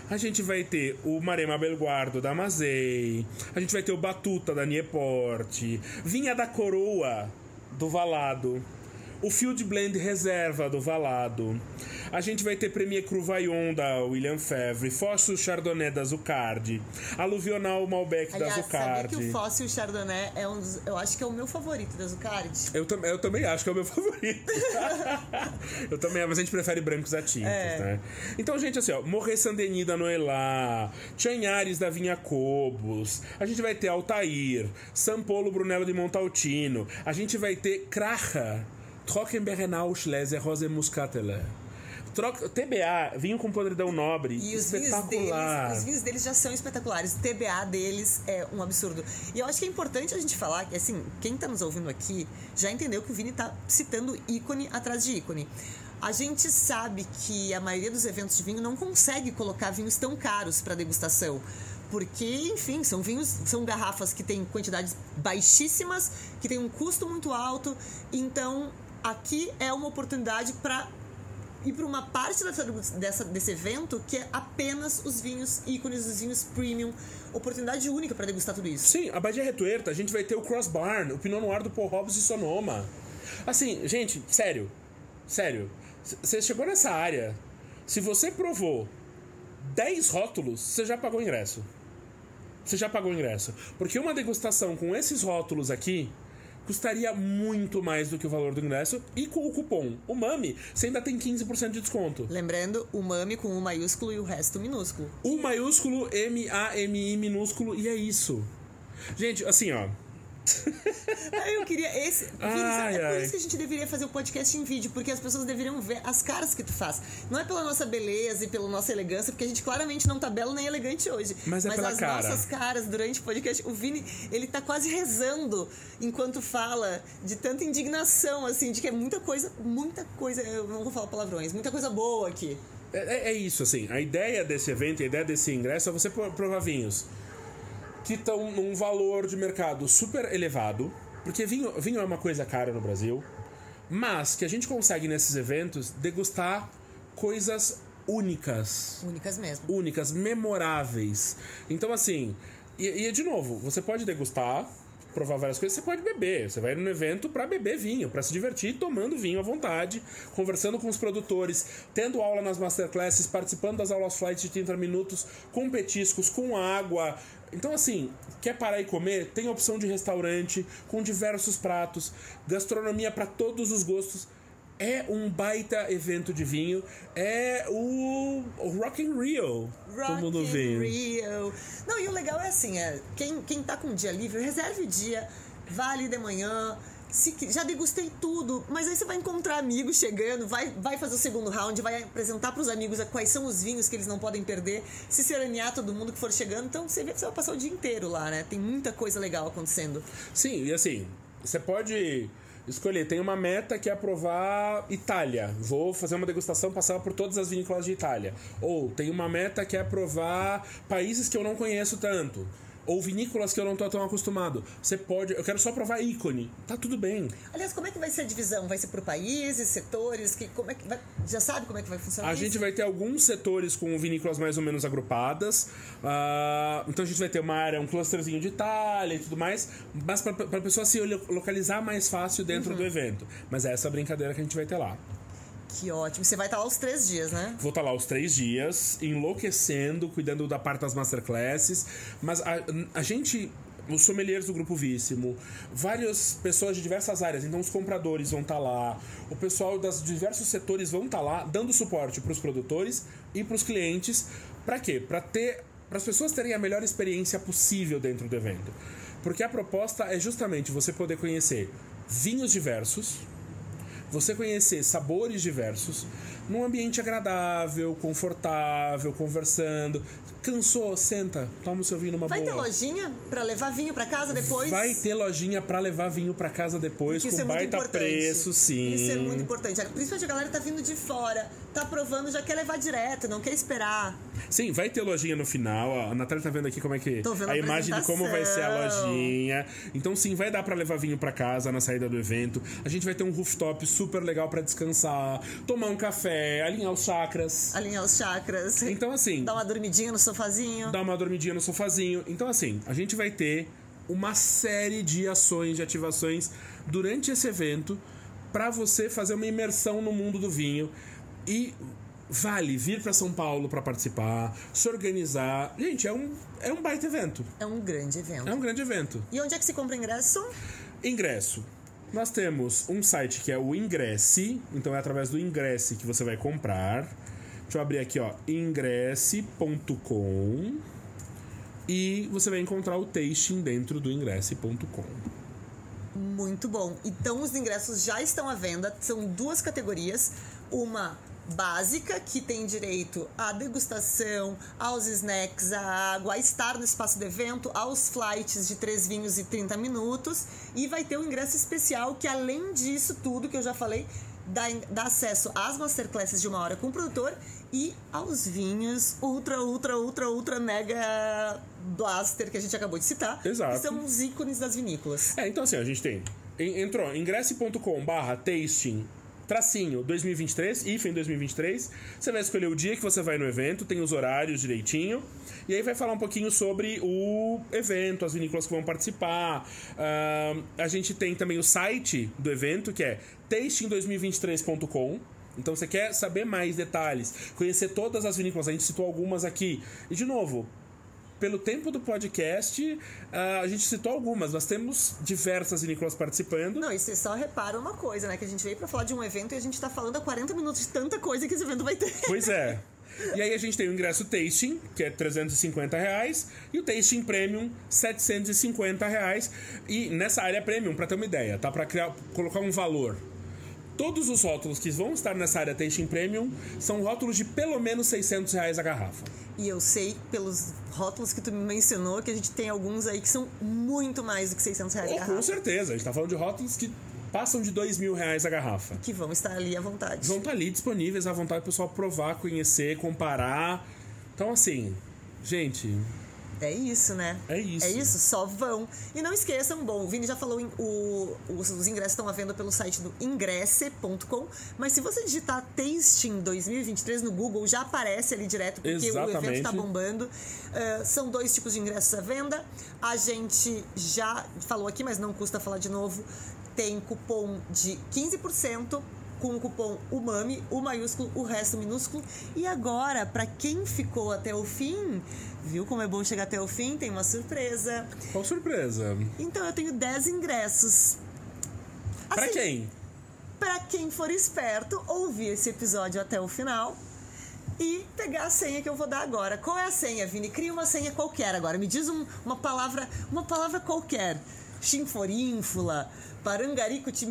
S2: A gente vai ter o Marema Belguardo da Mazei. A gente vai ter o Batuta da Nieporte. Vinha da Coroa do Valado. O Field Blend Reserva do Valado. A gente vai ter Premier Cru Vaillant da William Fevre, Fóssil Chardonnay da Zucardi, Aluvional Malbec da
S1: Aliás, sabia
S2: Zucardi.
S1: que o Fóssil Chardonnay é um dos, Eu acho que é o meu favorito da Zucardi.
S2: Eu, tam- eu também acho que é o meu favorito. eu também, mas a gente prefere brancos a tintos,
S1: É.
S2: né? Então, gente, assim, ó, Morrer Saint-Denis da Noelá, Chanhares da Vinha Cobos, a gente vai ter Altair, Sampolo Brunello de Montaltino, a gente vai ter Kracher, Trockenberenau Schleser Rose Muscateler. Troca, TBA, vinho com podridão nobre,
S1: E os vinhos, deles, os vinhos deles já são espetaculares. O TBA deles é um absurdo. E eu acho que é importante a gente falar que, assim, quem tá nos ouvindo aqui já entendeu que o Vini tá citando ícone atrás de ícone. A gente sabe que a maioria dos eventos de vinho não consegue colocar vinhos tão caros para degustação. Porque, enfim, são vinhos, são garrafas que têm quantidades baixíssimas, que têm um custo muito alto. Então, aqui é uma oportunidade para e para uma parte dessa, dessa- desse evento que é apenas os vinhos ícones, os vinhos premium. Oportunidade única para degustar tudo isso.
S2: Sim, a Badia Retuerta, a gente vai ter o Cross Barn, o Pinot Noir do Paul Hobbs e Sonoma. Assim, gente, sério, sério. Você chegou nessa área, se você provou 10 rótulos, você já pagou ingresso. Você já pagou ingresso. Porque uma degustação com esses rótulos aqui custaria muito mais do que o valor do ingresso. E com o cupom, o MAMI, você ainda tem 15% de desconto.
S1: Lembrando, o MAMI com o maiúsculo e o resto minúsculo.
S2: O maiúsculo, M-A-M-I minúsculo, e é isso. Gente, assim, ó.
S1: Eu queria esse. Vini,
S2: Ai,
S1: é por
S2: ai.
S1: isso que a gente deveria fazer o podcast em vídeo, porque as pessoas deveriam ver as caras que tu faz. Não é pela nossa beleza e pela nossa elegância, porque a gente claramente não tá belo nem elegante hoje.
S2: Mas é pela
S1: as
S2: cara.
S1: nossas caras durante o podcast. O Vini, ele tá quase rezando enquanto fala, de tanta indignação, assim, de que é muita coisa, muita coisa. Eu não vou falar palavrões, muita coisa boa aqui.
S2: É, é- é isso, assim. A ideia desse evento, a ideia desse ingresso é você pro- provar vinhos que estão num valor de mercado super elevado. Porque vinho, vinho é uma coisa cara no Brasil. Mas que a gente consegue nesses eventos degustar coisas únicas.
S1: Únicas mesmo.
S2: únicas, memoráveis. Então, assim, e, e, de novo, você pode degustar, provar várias coisas, você pode beber. Você vai no evento pra beber vinho, pra se divertir tomando vinho à vontade, conversando com os produtores, tendo aula nas masterclasses, participando das aulas flight de 30 minutos, com petiscos, com água. Então, assim, quer parar e comer? Tem opção de restaurante com diversos pratos, gastronomia pra todos os gostos. É um baita evento de vinho. É o, Rock in Rio do mundo
S1: Rock in
S2: vinho.
S1: Rio. Não, e o legal é assim, é, quem, quem tá com dia livre, reserve o dia, vá ali de manhã. Se, que- já degustei tudo, mas aí você vai encontrar amigos chegando, vai, vai fazer o segundo round, vai apresentar pros amigos quais são os vinhos que eles não podem perder, se serenear todo mundo que for chegando. Então você, vê, você vai passar o dia inteiro lá, né? Tem muita coisa legal acontecendo.
S2: Sim, e assim, você pode escolher. Tem uma meta que é aprovar Itália. Vou fazer uma degustação, passar por todas as vinícolas de Itália. Ou tem uma meta que é aprovar países que eu não conheço tanto. Ou vinícolas que eu não tô tão acostumado. Você pode. Eu quero só provar ícone. Tá tudo bem.
S1: Aliás, como é que vai ser a divisão? Vai ser por países, setores? Que, como é que vai, já sabe como é que vai funcionar
S2: A
S1: isso?
S2: gente vai ter alguns setores com vinícolas mais ou menos agrupadas. Ah, então a gente vai ter uma área, um clusterzinho de Itália e tudo mais. Mas para a pessoa se lo- localizar mais fácil dentro do evento. Mas é essa brincadeira que a gente vai ter lá.
S1: Que ótimo. Você vai estar lá os três dias, né?
S2: Vou estar lá os três dias, enlouquecendo, cuidando da parte das masterclasses. Mas a, a gente. Os sommeliers do Grupo Víssimo, várias pessoas de diversas áreas, então os compradores vão estar lá, o pessoal dos diversos setores vão estar lá, dando suporte para os produtores e para os clientes. Para quê? Para ter. Para as pessoas terem a melhor experiência possível dentro do evento. Porque a proposta é justamente você poder conhecer vinhos diversos, você conhecer sabores diversos num ambiente agradável, confortável, conversando. Cansou? Senta, toma o seu vinho numa
S1: Vai ter
S2: boa.
S1: lojinha pra levar vinho pra casa depois?
S2: Vai ter lojinha pra levar vinho pra casa depois
S1: Isso
S2: com
S1: é
S2: baita
S1: importante.
S2: preço, sim.
S1: Isso é muito importante. Principalmente a galera tá vindo de fora, tá provando, já quer levar direto, não quer esperar.
S2: Sim, vai ter lojinha no final. ó. A Natália tá vendo aqui como é que
S1: Tô vendo
S2: a
S1: a
S2: imagem de como vai ser a lojinha. Então sim, vai dar pra levar vinho pra casa na saída do evento. A gente vai ter um rooftop super legal pra descansar, tomar um café, alinhar os chakras.
S1: Alinhar os chakras.
S2: Então assim,
S1: Dar uma dormidinha no sofazinho.
S2: dar uma dormidinha no sofazinho. Então, assim, a gente vai ter uma série de ações, de ativações durante esse evento para você fazer uma imersão no mundo do vinho. E vale vir para São Paulo para participar, se organizar. Gente, é um, é um baita evento.
S1: É um grande evento.
S2: É um grande evento.
S1: E onde é que se compra ingresso?
S2: Ingresso. Nós temos um site que é o Ingresse, então é através do Ingresse que você vai comprar. Deixa eu abrir aqui, ó, ingresse.com e você vai encontrar o tasting dentro do ingresse.com.
S1: Muito bom. Então os ingressos já estão à venda. São duas categorias. Uma básica, que tem direito à degustação, aos snacks, à água, a estar no espaço do evento, aos flights de três vinhos e 30 minutos. E vai ter um ingresso especial que, além disso tudo que eu já falei, dá, dá acesso às masterclasses de uma hora com o produtor e aos vinhos ultra, ultra, ultra, ultra mega blaster que a gente acabou de citar.
S2: Exato.
S1: Que são os ícones das vinícolas.
S2: É, então assim, a gente tem. Entrou ingresse.com barra tasting tracinho 2023, IFEM 2023. Você vai escolher o dia que você vai no evento, tem os horários direitinho. E aí vai falar um pouquinho sobre o evento, as vinícolas que vão participar. Uh, a gente tem também o site do evento, que é tasting2023.com. Então você quer saber mais detalhes, conhecer todas as vinícolas, a gente citou algumas aqui. E de novo, pelo tempo do podcast, uh, a gente citou algumas. Nós temos diversas vinícolas participando.
S1: Não, e você só repara uma coisa, né? Que a gente veio para falar de um evento e a gente tá falando há 40 minutos de tanta coisa que esse evento vai ter.
S2: Pois é. E aí a gente tem o ingresso tasting, que é 350 reais, e o tasting premium, 750 reais. E nessa área premium, para ter uma ideia, tá? Para criar, colocar um valor Todos os rótulos que vão estar nessa área Tasting Premium são rótulos de pelo menos 600 reais a garrafa.
S1: E eu sei, pelos rótulos que tu me mencionou, que a gente tem alguns aí que são muito mais do que 600 reais
S2: oh,
S1: a garrafa.
S2: Com certeza, a gente tá falando de rótulos que passam de 2 mil reais a garrafa.
S1: Que vão estar ali à vontade.
S2: Vão estar ali disponíveis à vontade o pessoal provar, conhecer, comparar. Então, assim, gente,
S1: é isso, né?
S2: É isso.
S1: É isso, só vão. E não esqueçam, bom, o Vini já falou, o, os, os ingressos estão à venda pelo site do ingresse.com, mas se você digitar Tasting 2023 no Google, já aparece ali direto, porque
S2: Exatamente.
S1: o evento está bombando. Uh, são dois tipos de ingressos à venda. A gente já falou aqui, mas não custa falar de novo. Tem cupom de 15% com o cupom UMAMI, o maiúsculo, o resto minúsculo. E agora, para quem ficou até o fim, viu como é bom chegar até o fim? Tem uma surpresa.
S2: Qual surpresa?
S1: Então eu tenho 10 ingressos.
S2: Assim, para quem?
S1: Para quem for esperto, ouvir esse episódio até o final e pegar a senha que eu vou dar agora. Qual é a senha, Vini? Cria uma senha qualquer agora. Me diz um, uma palavra, uma palavra qualquer. Chinforínfula, Parangarico te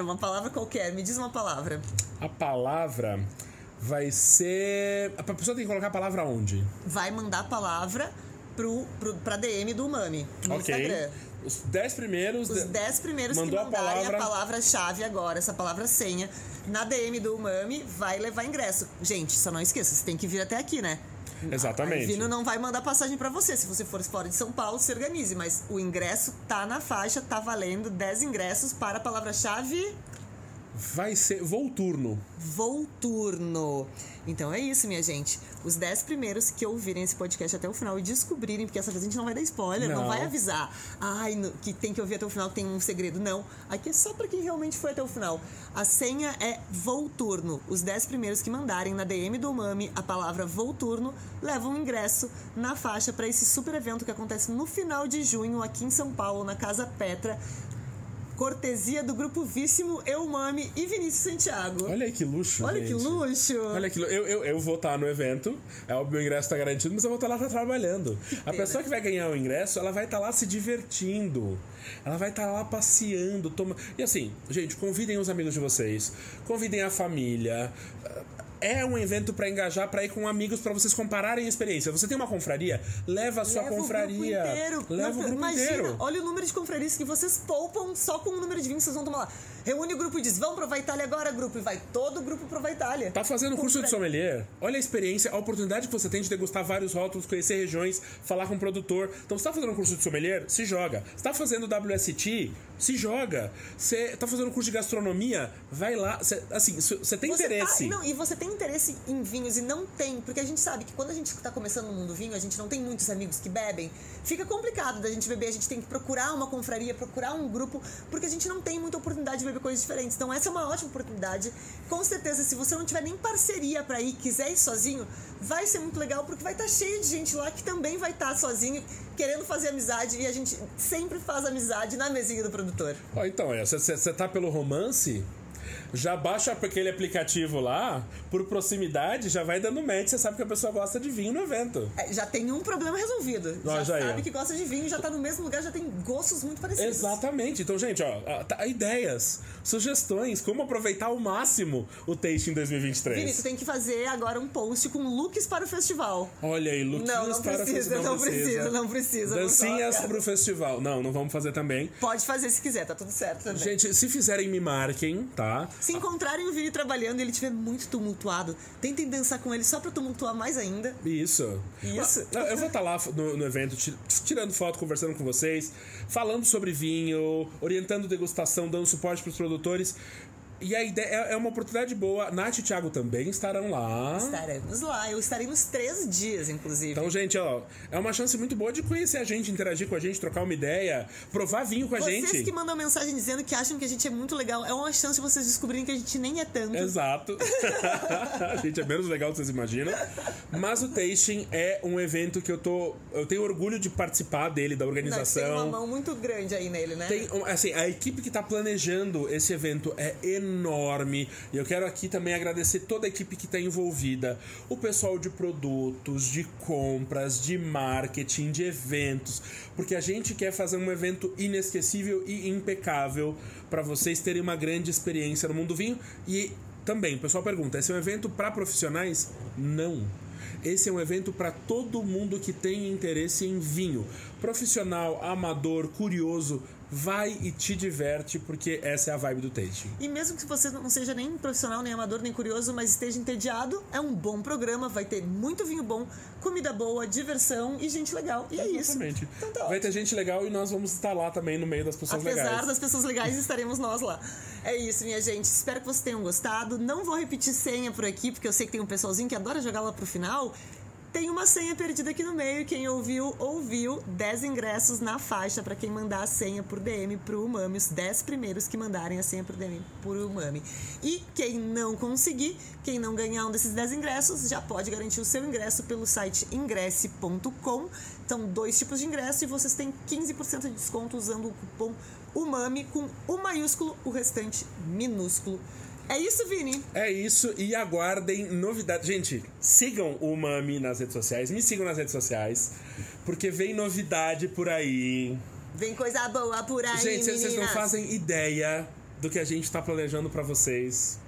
S1: uma palavra qualquer. Me diz uma palavra.
S2: A palavra vai ser. A pessoa tem que colocar a palavra onde?
S1: Vai mandar a palavra pro, pro, pra DM do Mami no okay. Instagram.
S2: Os 10 primeiros.
S1: Os 10 primeiros que mandarem a palavra... palavra-chave agora, essa palavra senha, na DM do Mami, vai levar ingresso. Gente, só não esqueça, você tem que vir até aqui, né?
S2: Exatamente.
S1: A Vino não vai mandar passagem para você. Se você for fora de São Paulo, se organize. Mas o ingresso tá na faixa, tá valendo 10 ingressos para a palavra-chave.
S2: Vai ser Volturno.
S1: Volturno. Então é isso, minha gente. Os 10 primeiros que ouvirem esse podcast até o final e descobrirem, porque essa vez a gente não vai dar spoiler, não, não vai avisar. Ai, no, que tem que ouvir até o final, que tem um segredo. Não. Aqui é só para quem realmente foi até o final. A senha é Volturno. Os 10 primeiros que mandarem na DM do Mami a palavra Volturno levam um ingresso na faixa para esse super evento que acontece no final de junho aqui em São Paulo, na Casa Petra, Cortesia do grupo Víssimo, Eu Mami e Vinícius Santiago.
S2: Olha aí que luxo.
S1: Olha
S2: gente.
S1: que luxo.
S2: Olha que eu, eu, eu vou estar no evento, é o meu ingresso está garantido, mas eu vou estar lá trabalhando. A pessoa que vai ganhar o ingresso, ela vai estar lá se divertindo. Ela vai estar lá passeando, toma... E assim, gente, convidem os amigos de vocês, convidem a família é um evento para engajar, para ir com amigos, para vocês compararem a experiência. Você tem uma confraria? Leva a sua
S1: leva
S2: confraria.
S1: O grupo inteiro.
S2: Leva Não, o grupo
S1: imagina,
S2: inteiro.
S1: Olha o número de confrarias que vocês poupam só com o número de vinhos que vocês vão tomar lá. Reúne o grupo e diz: Vamos provar Itália agora, grupo. E vai todo o grupo provar Itália.
S2: Tá fazendo curso de sommelier? Olha a experiência, a oportunidade que você tem de degustar vários rótulos, conhecer regiões, falar com o produtor. Então, você tá fazendo um curso de sommelier? Se joga. Você tá fazendo WST? se joga. Você tá fazendo curso de gastronomia, vai lá. Cê, assim, você tem
S1: Você
S2: interesse.
S1: tá- não, e você tem interesse em vinhos e não tem, porque a gente sabe que quando a gente tá começando no mundo vinho, a gente não tem muitos amigos que bebem, fica complicado da gente beber, a gente tem que procurar uma confraria, procurar um grupo, porque a gente não tem muita oportunidade de beber coisas diferentes. Então essa é uma ótima oportunidade. Com certeza, se você não tiver nem parceria pra ir, quiser ir sozinho, vai ser muito legal, porque vai estar cheio de gente lá que também vai estar sozinho, querendo fazer amizade, e a gente sempre faz amizade na mesinha do produtor.
S2: Ó, então, você tá pelo romance, já baixa aquele aplicativo lá, por proximidade, já vai dando match, você sabe que a pessoa gosta de vinho no evento.
S1: É, já tem um problema resolvido.
S2: Ó,
S1: já
S2: já
S1: sabe
S2: é.
S1: que gosta de vinho, já tá no mesmo lugar, já tem gostos muito parecidos.
S2: Exatamente. Então, gente, ó, tá- ideias, sugestões, como aproveitar ao máximo o Tasting 2023.
S1: Vini, tu tem que fazer agora um post com looks para o festival.
S2: Olha aí, lookinhos
S1: Não, não
S2: para
S1: precisa, não precisa, não precisa.
S2: Dancinhas
S1: Não toca.
S2: pro festival. Não, não vamos fazer também.
S1: Pode fazer se quiser, tá tudo certo também.
S2: Gente, se fizerem, me marquem, tá?
S1: Se encontrarem o Vini trabalhando e ele estiver muito tumultuado, tentem dançar com ele só pra tumultuar mais ainda.
S2: Isso.
S1: Isso.
S2: Ah, Eu vou estar lá no, no evento, ti- tirando foto, conversando com vocês, falando sobre vinho, orientando degustação, dando suporte pros produtores. E a ideia é é uma oportunidade boa. Nath e Thiago também estarão lá.
S1: Estaremos lá, eu estarei nos três dias, inclusive.
S2: Então, gente, ó, é uma chance muito boa de conhecer a gente, interagir com a gente, trocar uma ideia, provar vinho com a
S1: vocês
S2: gente.
S1: que mandam mensagem dizendo que acham que a gente é muito legal, é uma chance de vocês descobrirem que a gente nem é tanto.
S2: Exato. a gente é menos legal do que vocês imaginam. Mas o Tasting é um evento que eu tô. Eu tenho orgulho de participar dele, da
S1: Não,
S2: organização.
S1: tem uma mão muito grande aí nele, né?
S2: Tem, assim, a equipe que está planejando esse evento é enorme. E eu quero aqui também agradecer toda a equipe que está envolvida. O pessoal de produtos, de compras, de marketing, de eventos. Porque a gente quer fazer um evento inesquecível e impecável para vocês terem uma grande experiência no mundo do vinho. E também, o pessoal pergunta: esse é um evento para profissionais? Não. Esse é um evento para todo mundo que tem interesse em vinho. Profissional, amador, curioso, vai e te diverte, porque essa é a vibe do tasting.
S1: E mesmo que você não seja nem profissional, nem amador, nem curioso, mas esteja entediado, é um bom programa, vai ter muito vinho bom, comida boa, diversão e gente legal. E é isso.
S2: Exatamente.
S1: Então tá
S2: vai
S1: ótimo.
S2: ter gente legal e nós vamos estar lá também no meio das pessoas
S1: Apesar
S2: legais.
S1: das pessoas legais, estaremos nós lá. É isso, minha gente. Espero que vocês tenham gostado. Não vou repetir senha por aqui, porque eu sei que tem um pessoalzinho que adora jogar lá pro final. Tem uma senha perdida aqui no meio. Quem ouviu, ouviu. 10 ingressos na faixa para quem mandar a senha por DM pro Umami. Os 10 primeiros que mandarem a senha por DM pro Umami. E quem não conseguir, quem não ganhar um desses 10 ingressos, já pode garantir o seu ingresso pelo site ingresse.com. Então, dois tipos de ingresso e vocês têm 15% de desconto usando o cupom UMAMI com o maiúsculo, o restante minúsculo. É isso, Vini?
S2: É isso, e aguardem novidades. Gente, sigam o Mami nas redes sociais, me sigam nas redes sociais, porque vem novidade por aí.
S1: Vem coisa boa por aí,
S2: Gente, vocês não fazem ideia do que a gente tá planejando pra vocês.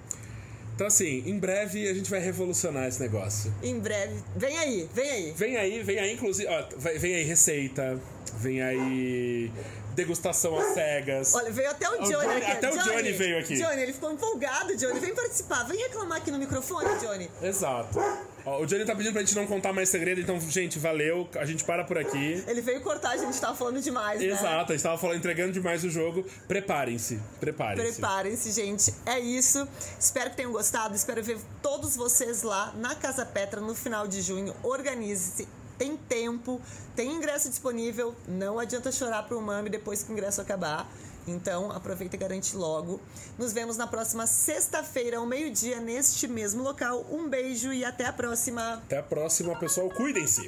S2: Então, assim, em breve a gente vai revolucionar esse negócio.
S1: Em breve. Vem aí, vem aí.
S2: Vem aí, vem aí, inclusive, ó, vem aí receita, vem aí degustação às cegas.
S1: Olha, veio até o
S2: O
S1: Johnny,
S2: Johnny-
S1: aqui.
S2: até o Johnny veio aqui.
S1: Johnny, ele ficou empolgado, Johnny. Vem participar, vem reclamar aqui no microfone, Johnny.
S2: Exato. Ó, o Johnny tá pedindo pra gente não contar mais segredo, então, gente, valeu. A gente para por aqui.
S1: Ele veio cortar, a gente tava falando demais, né?
S2: Exato, a gente tava falando, entregando demais o jogo. Preparem-se, preparem-se.
S1: Preparem-se, gente. É isso. Espero que tenham gostado. Espero ver todos vocês lá na Casa Petra no final de junho. Organize-se. Tem tempo, tem ingresso disponível. Não adianta chorar pro Mami depois que o ingresso acabar. Então, aproveita e garante logo. Nos vemos na próxima sexta-feira, ao meio-dia, neste mesmo local. Um beijo e até a próxima.
S2: Até a próxima, pessoal. Cuidem-se.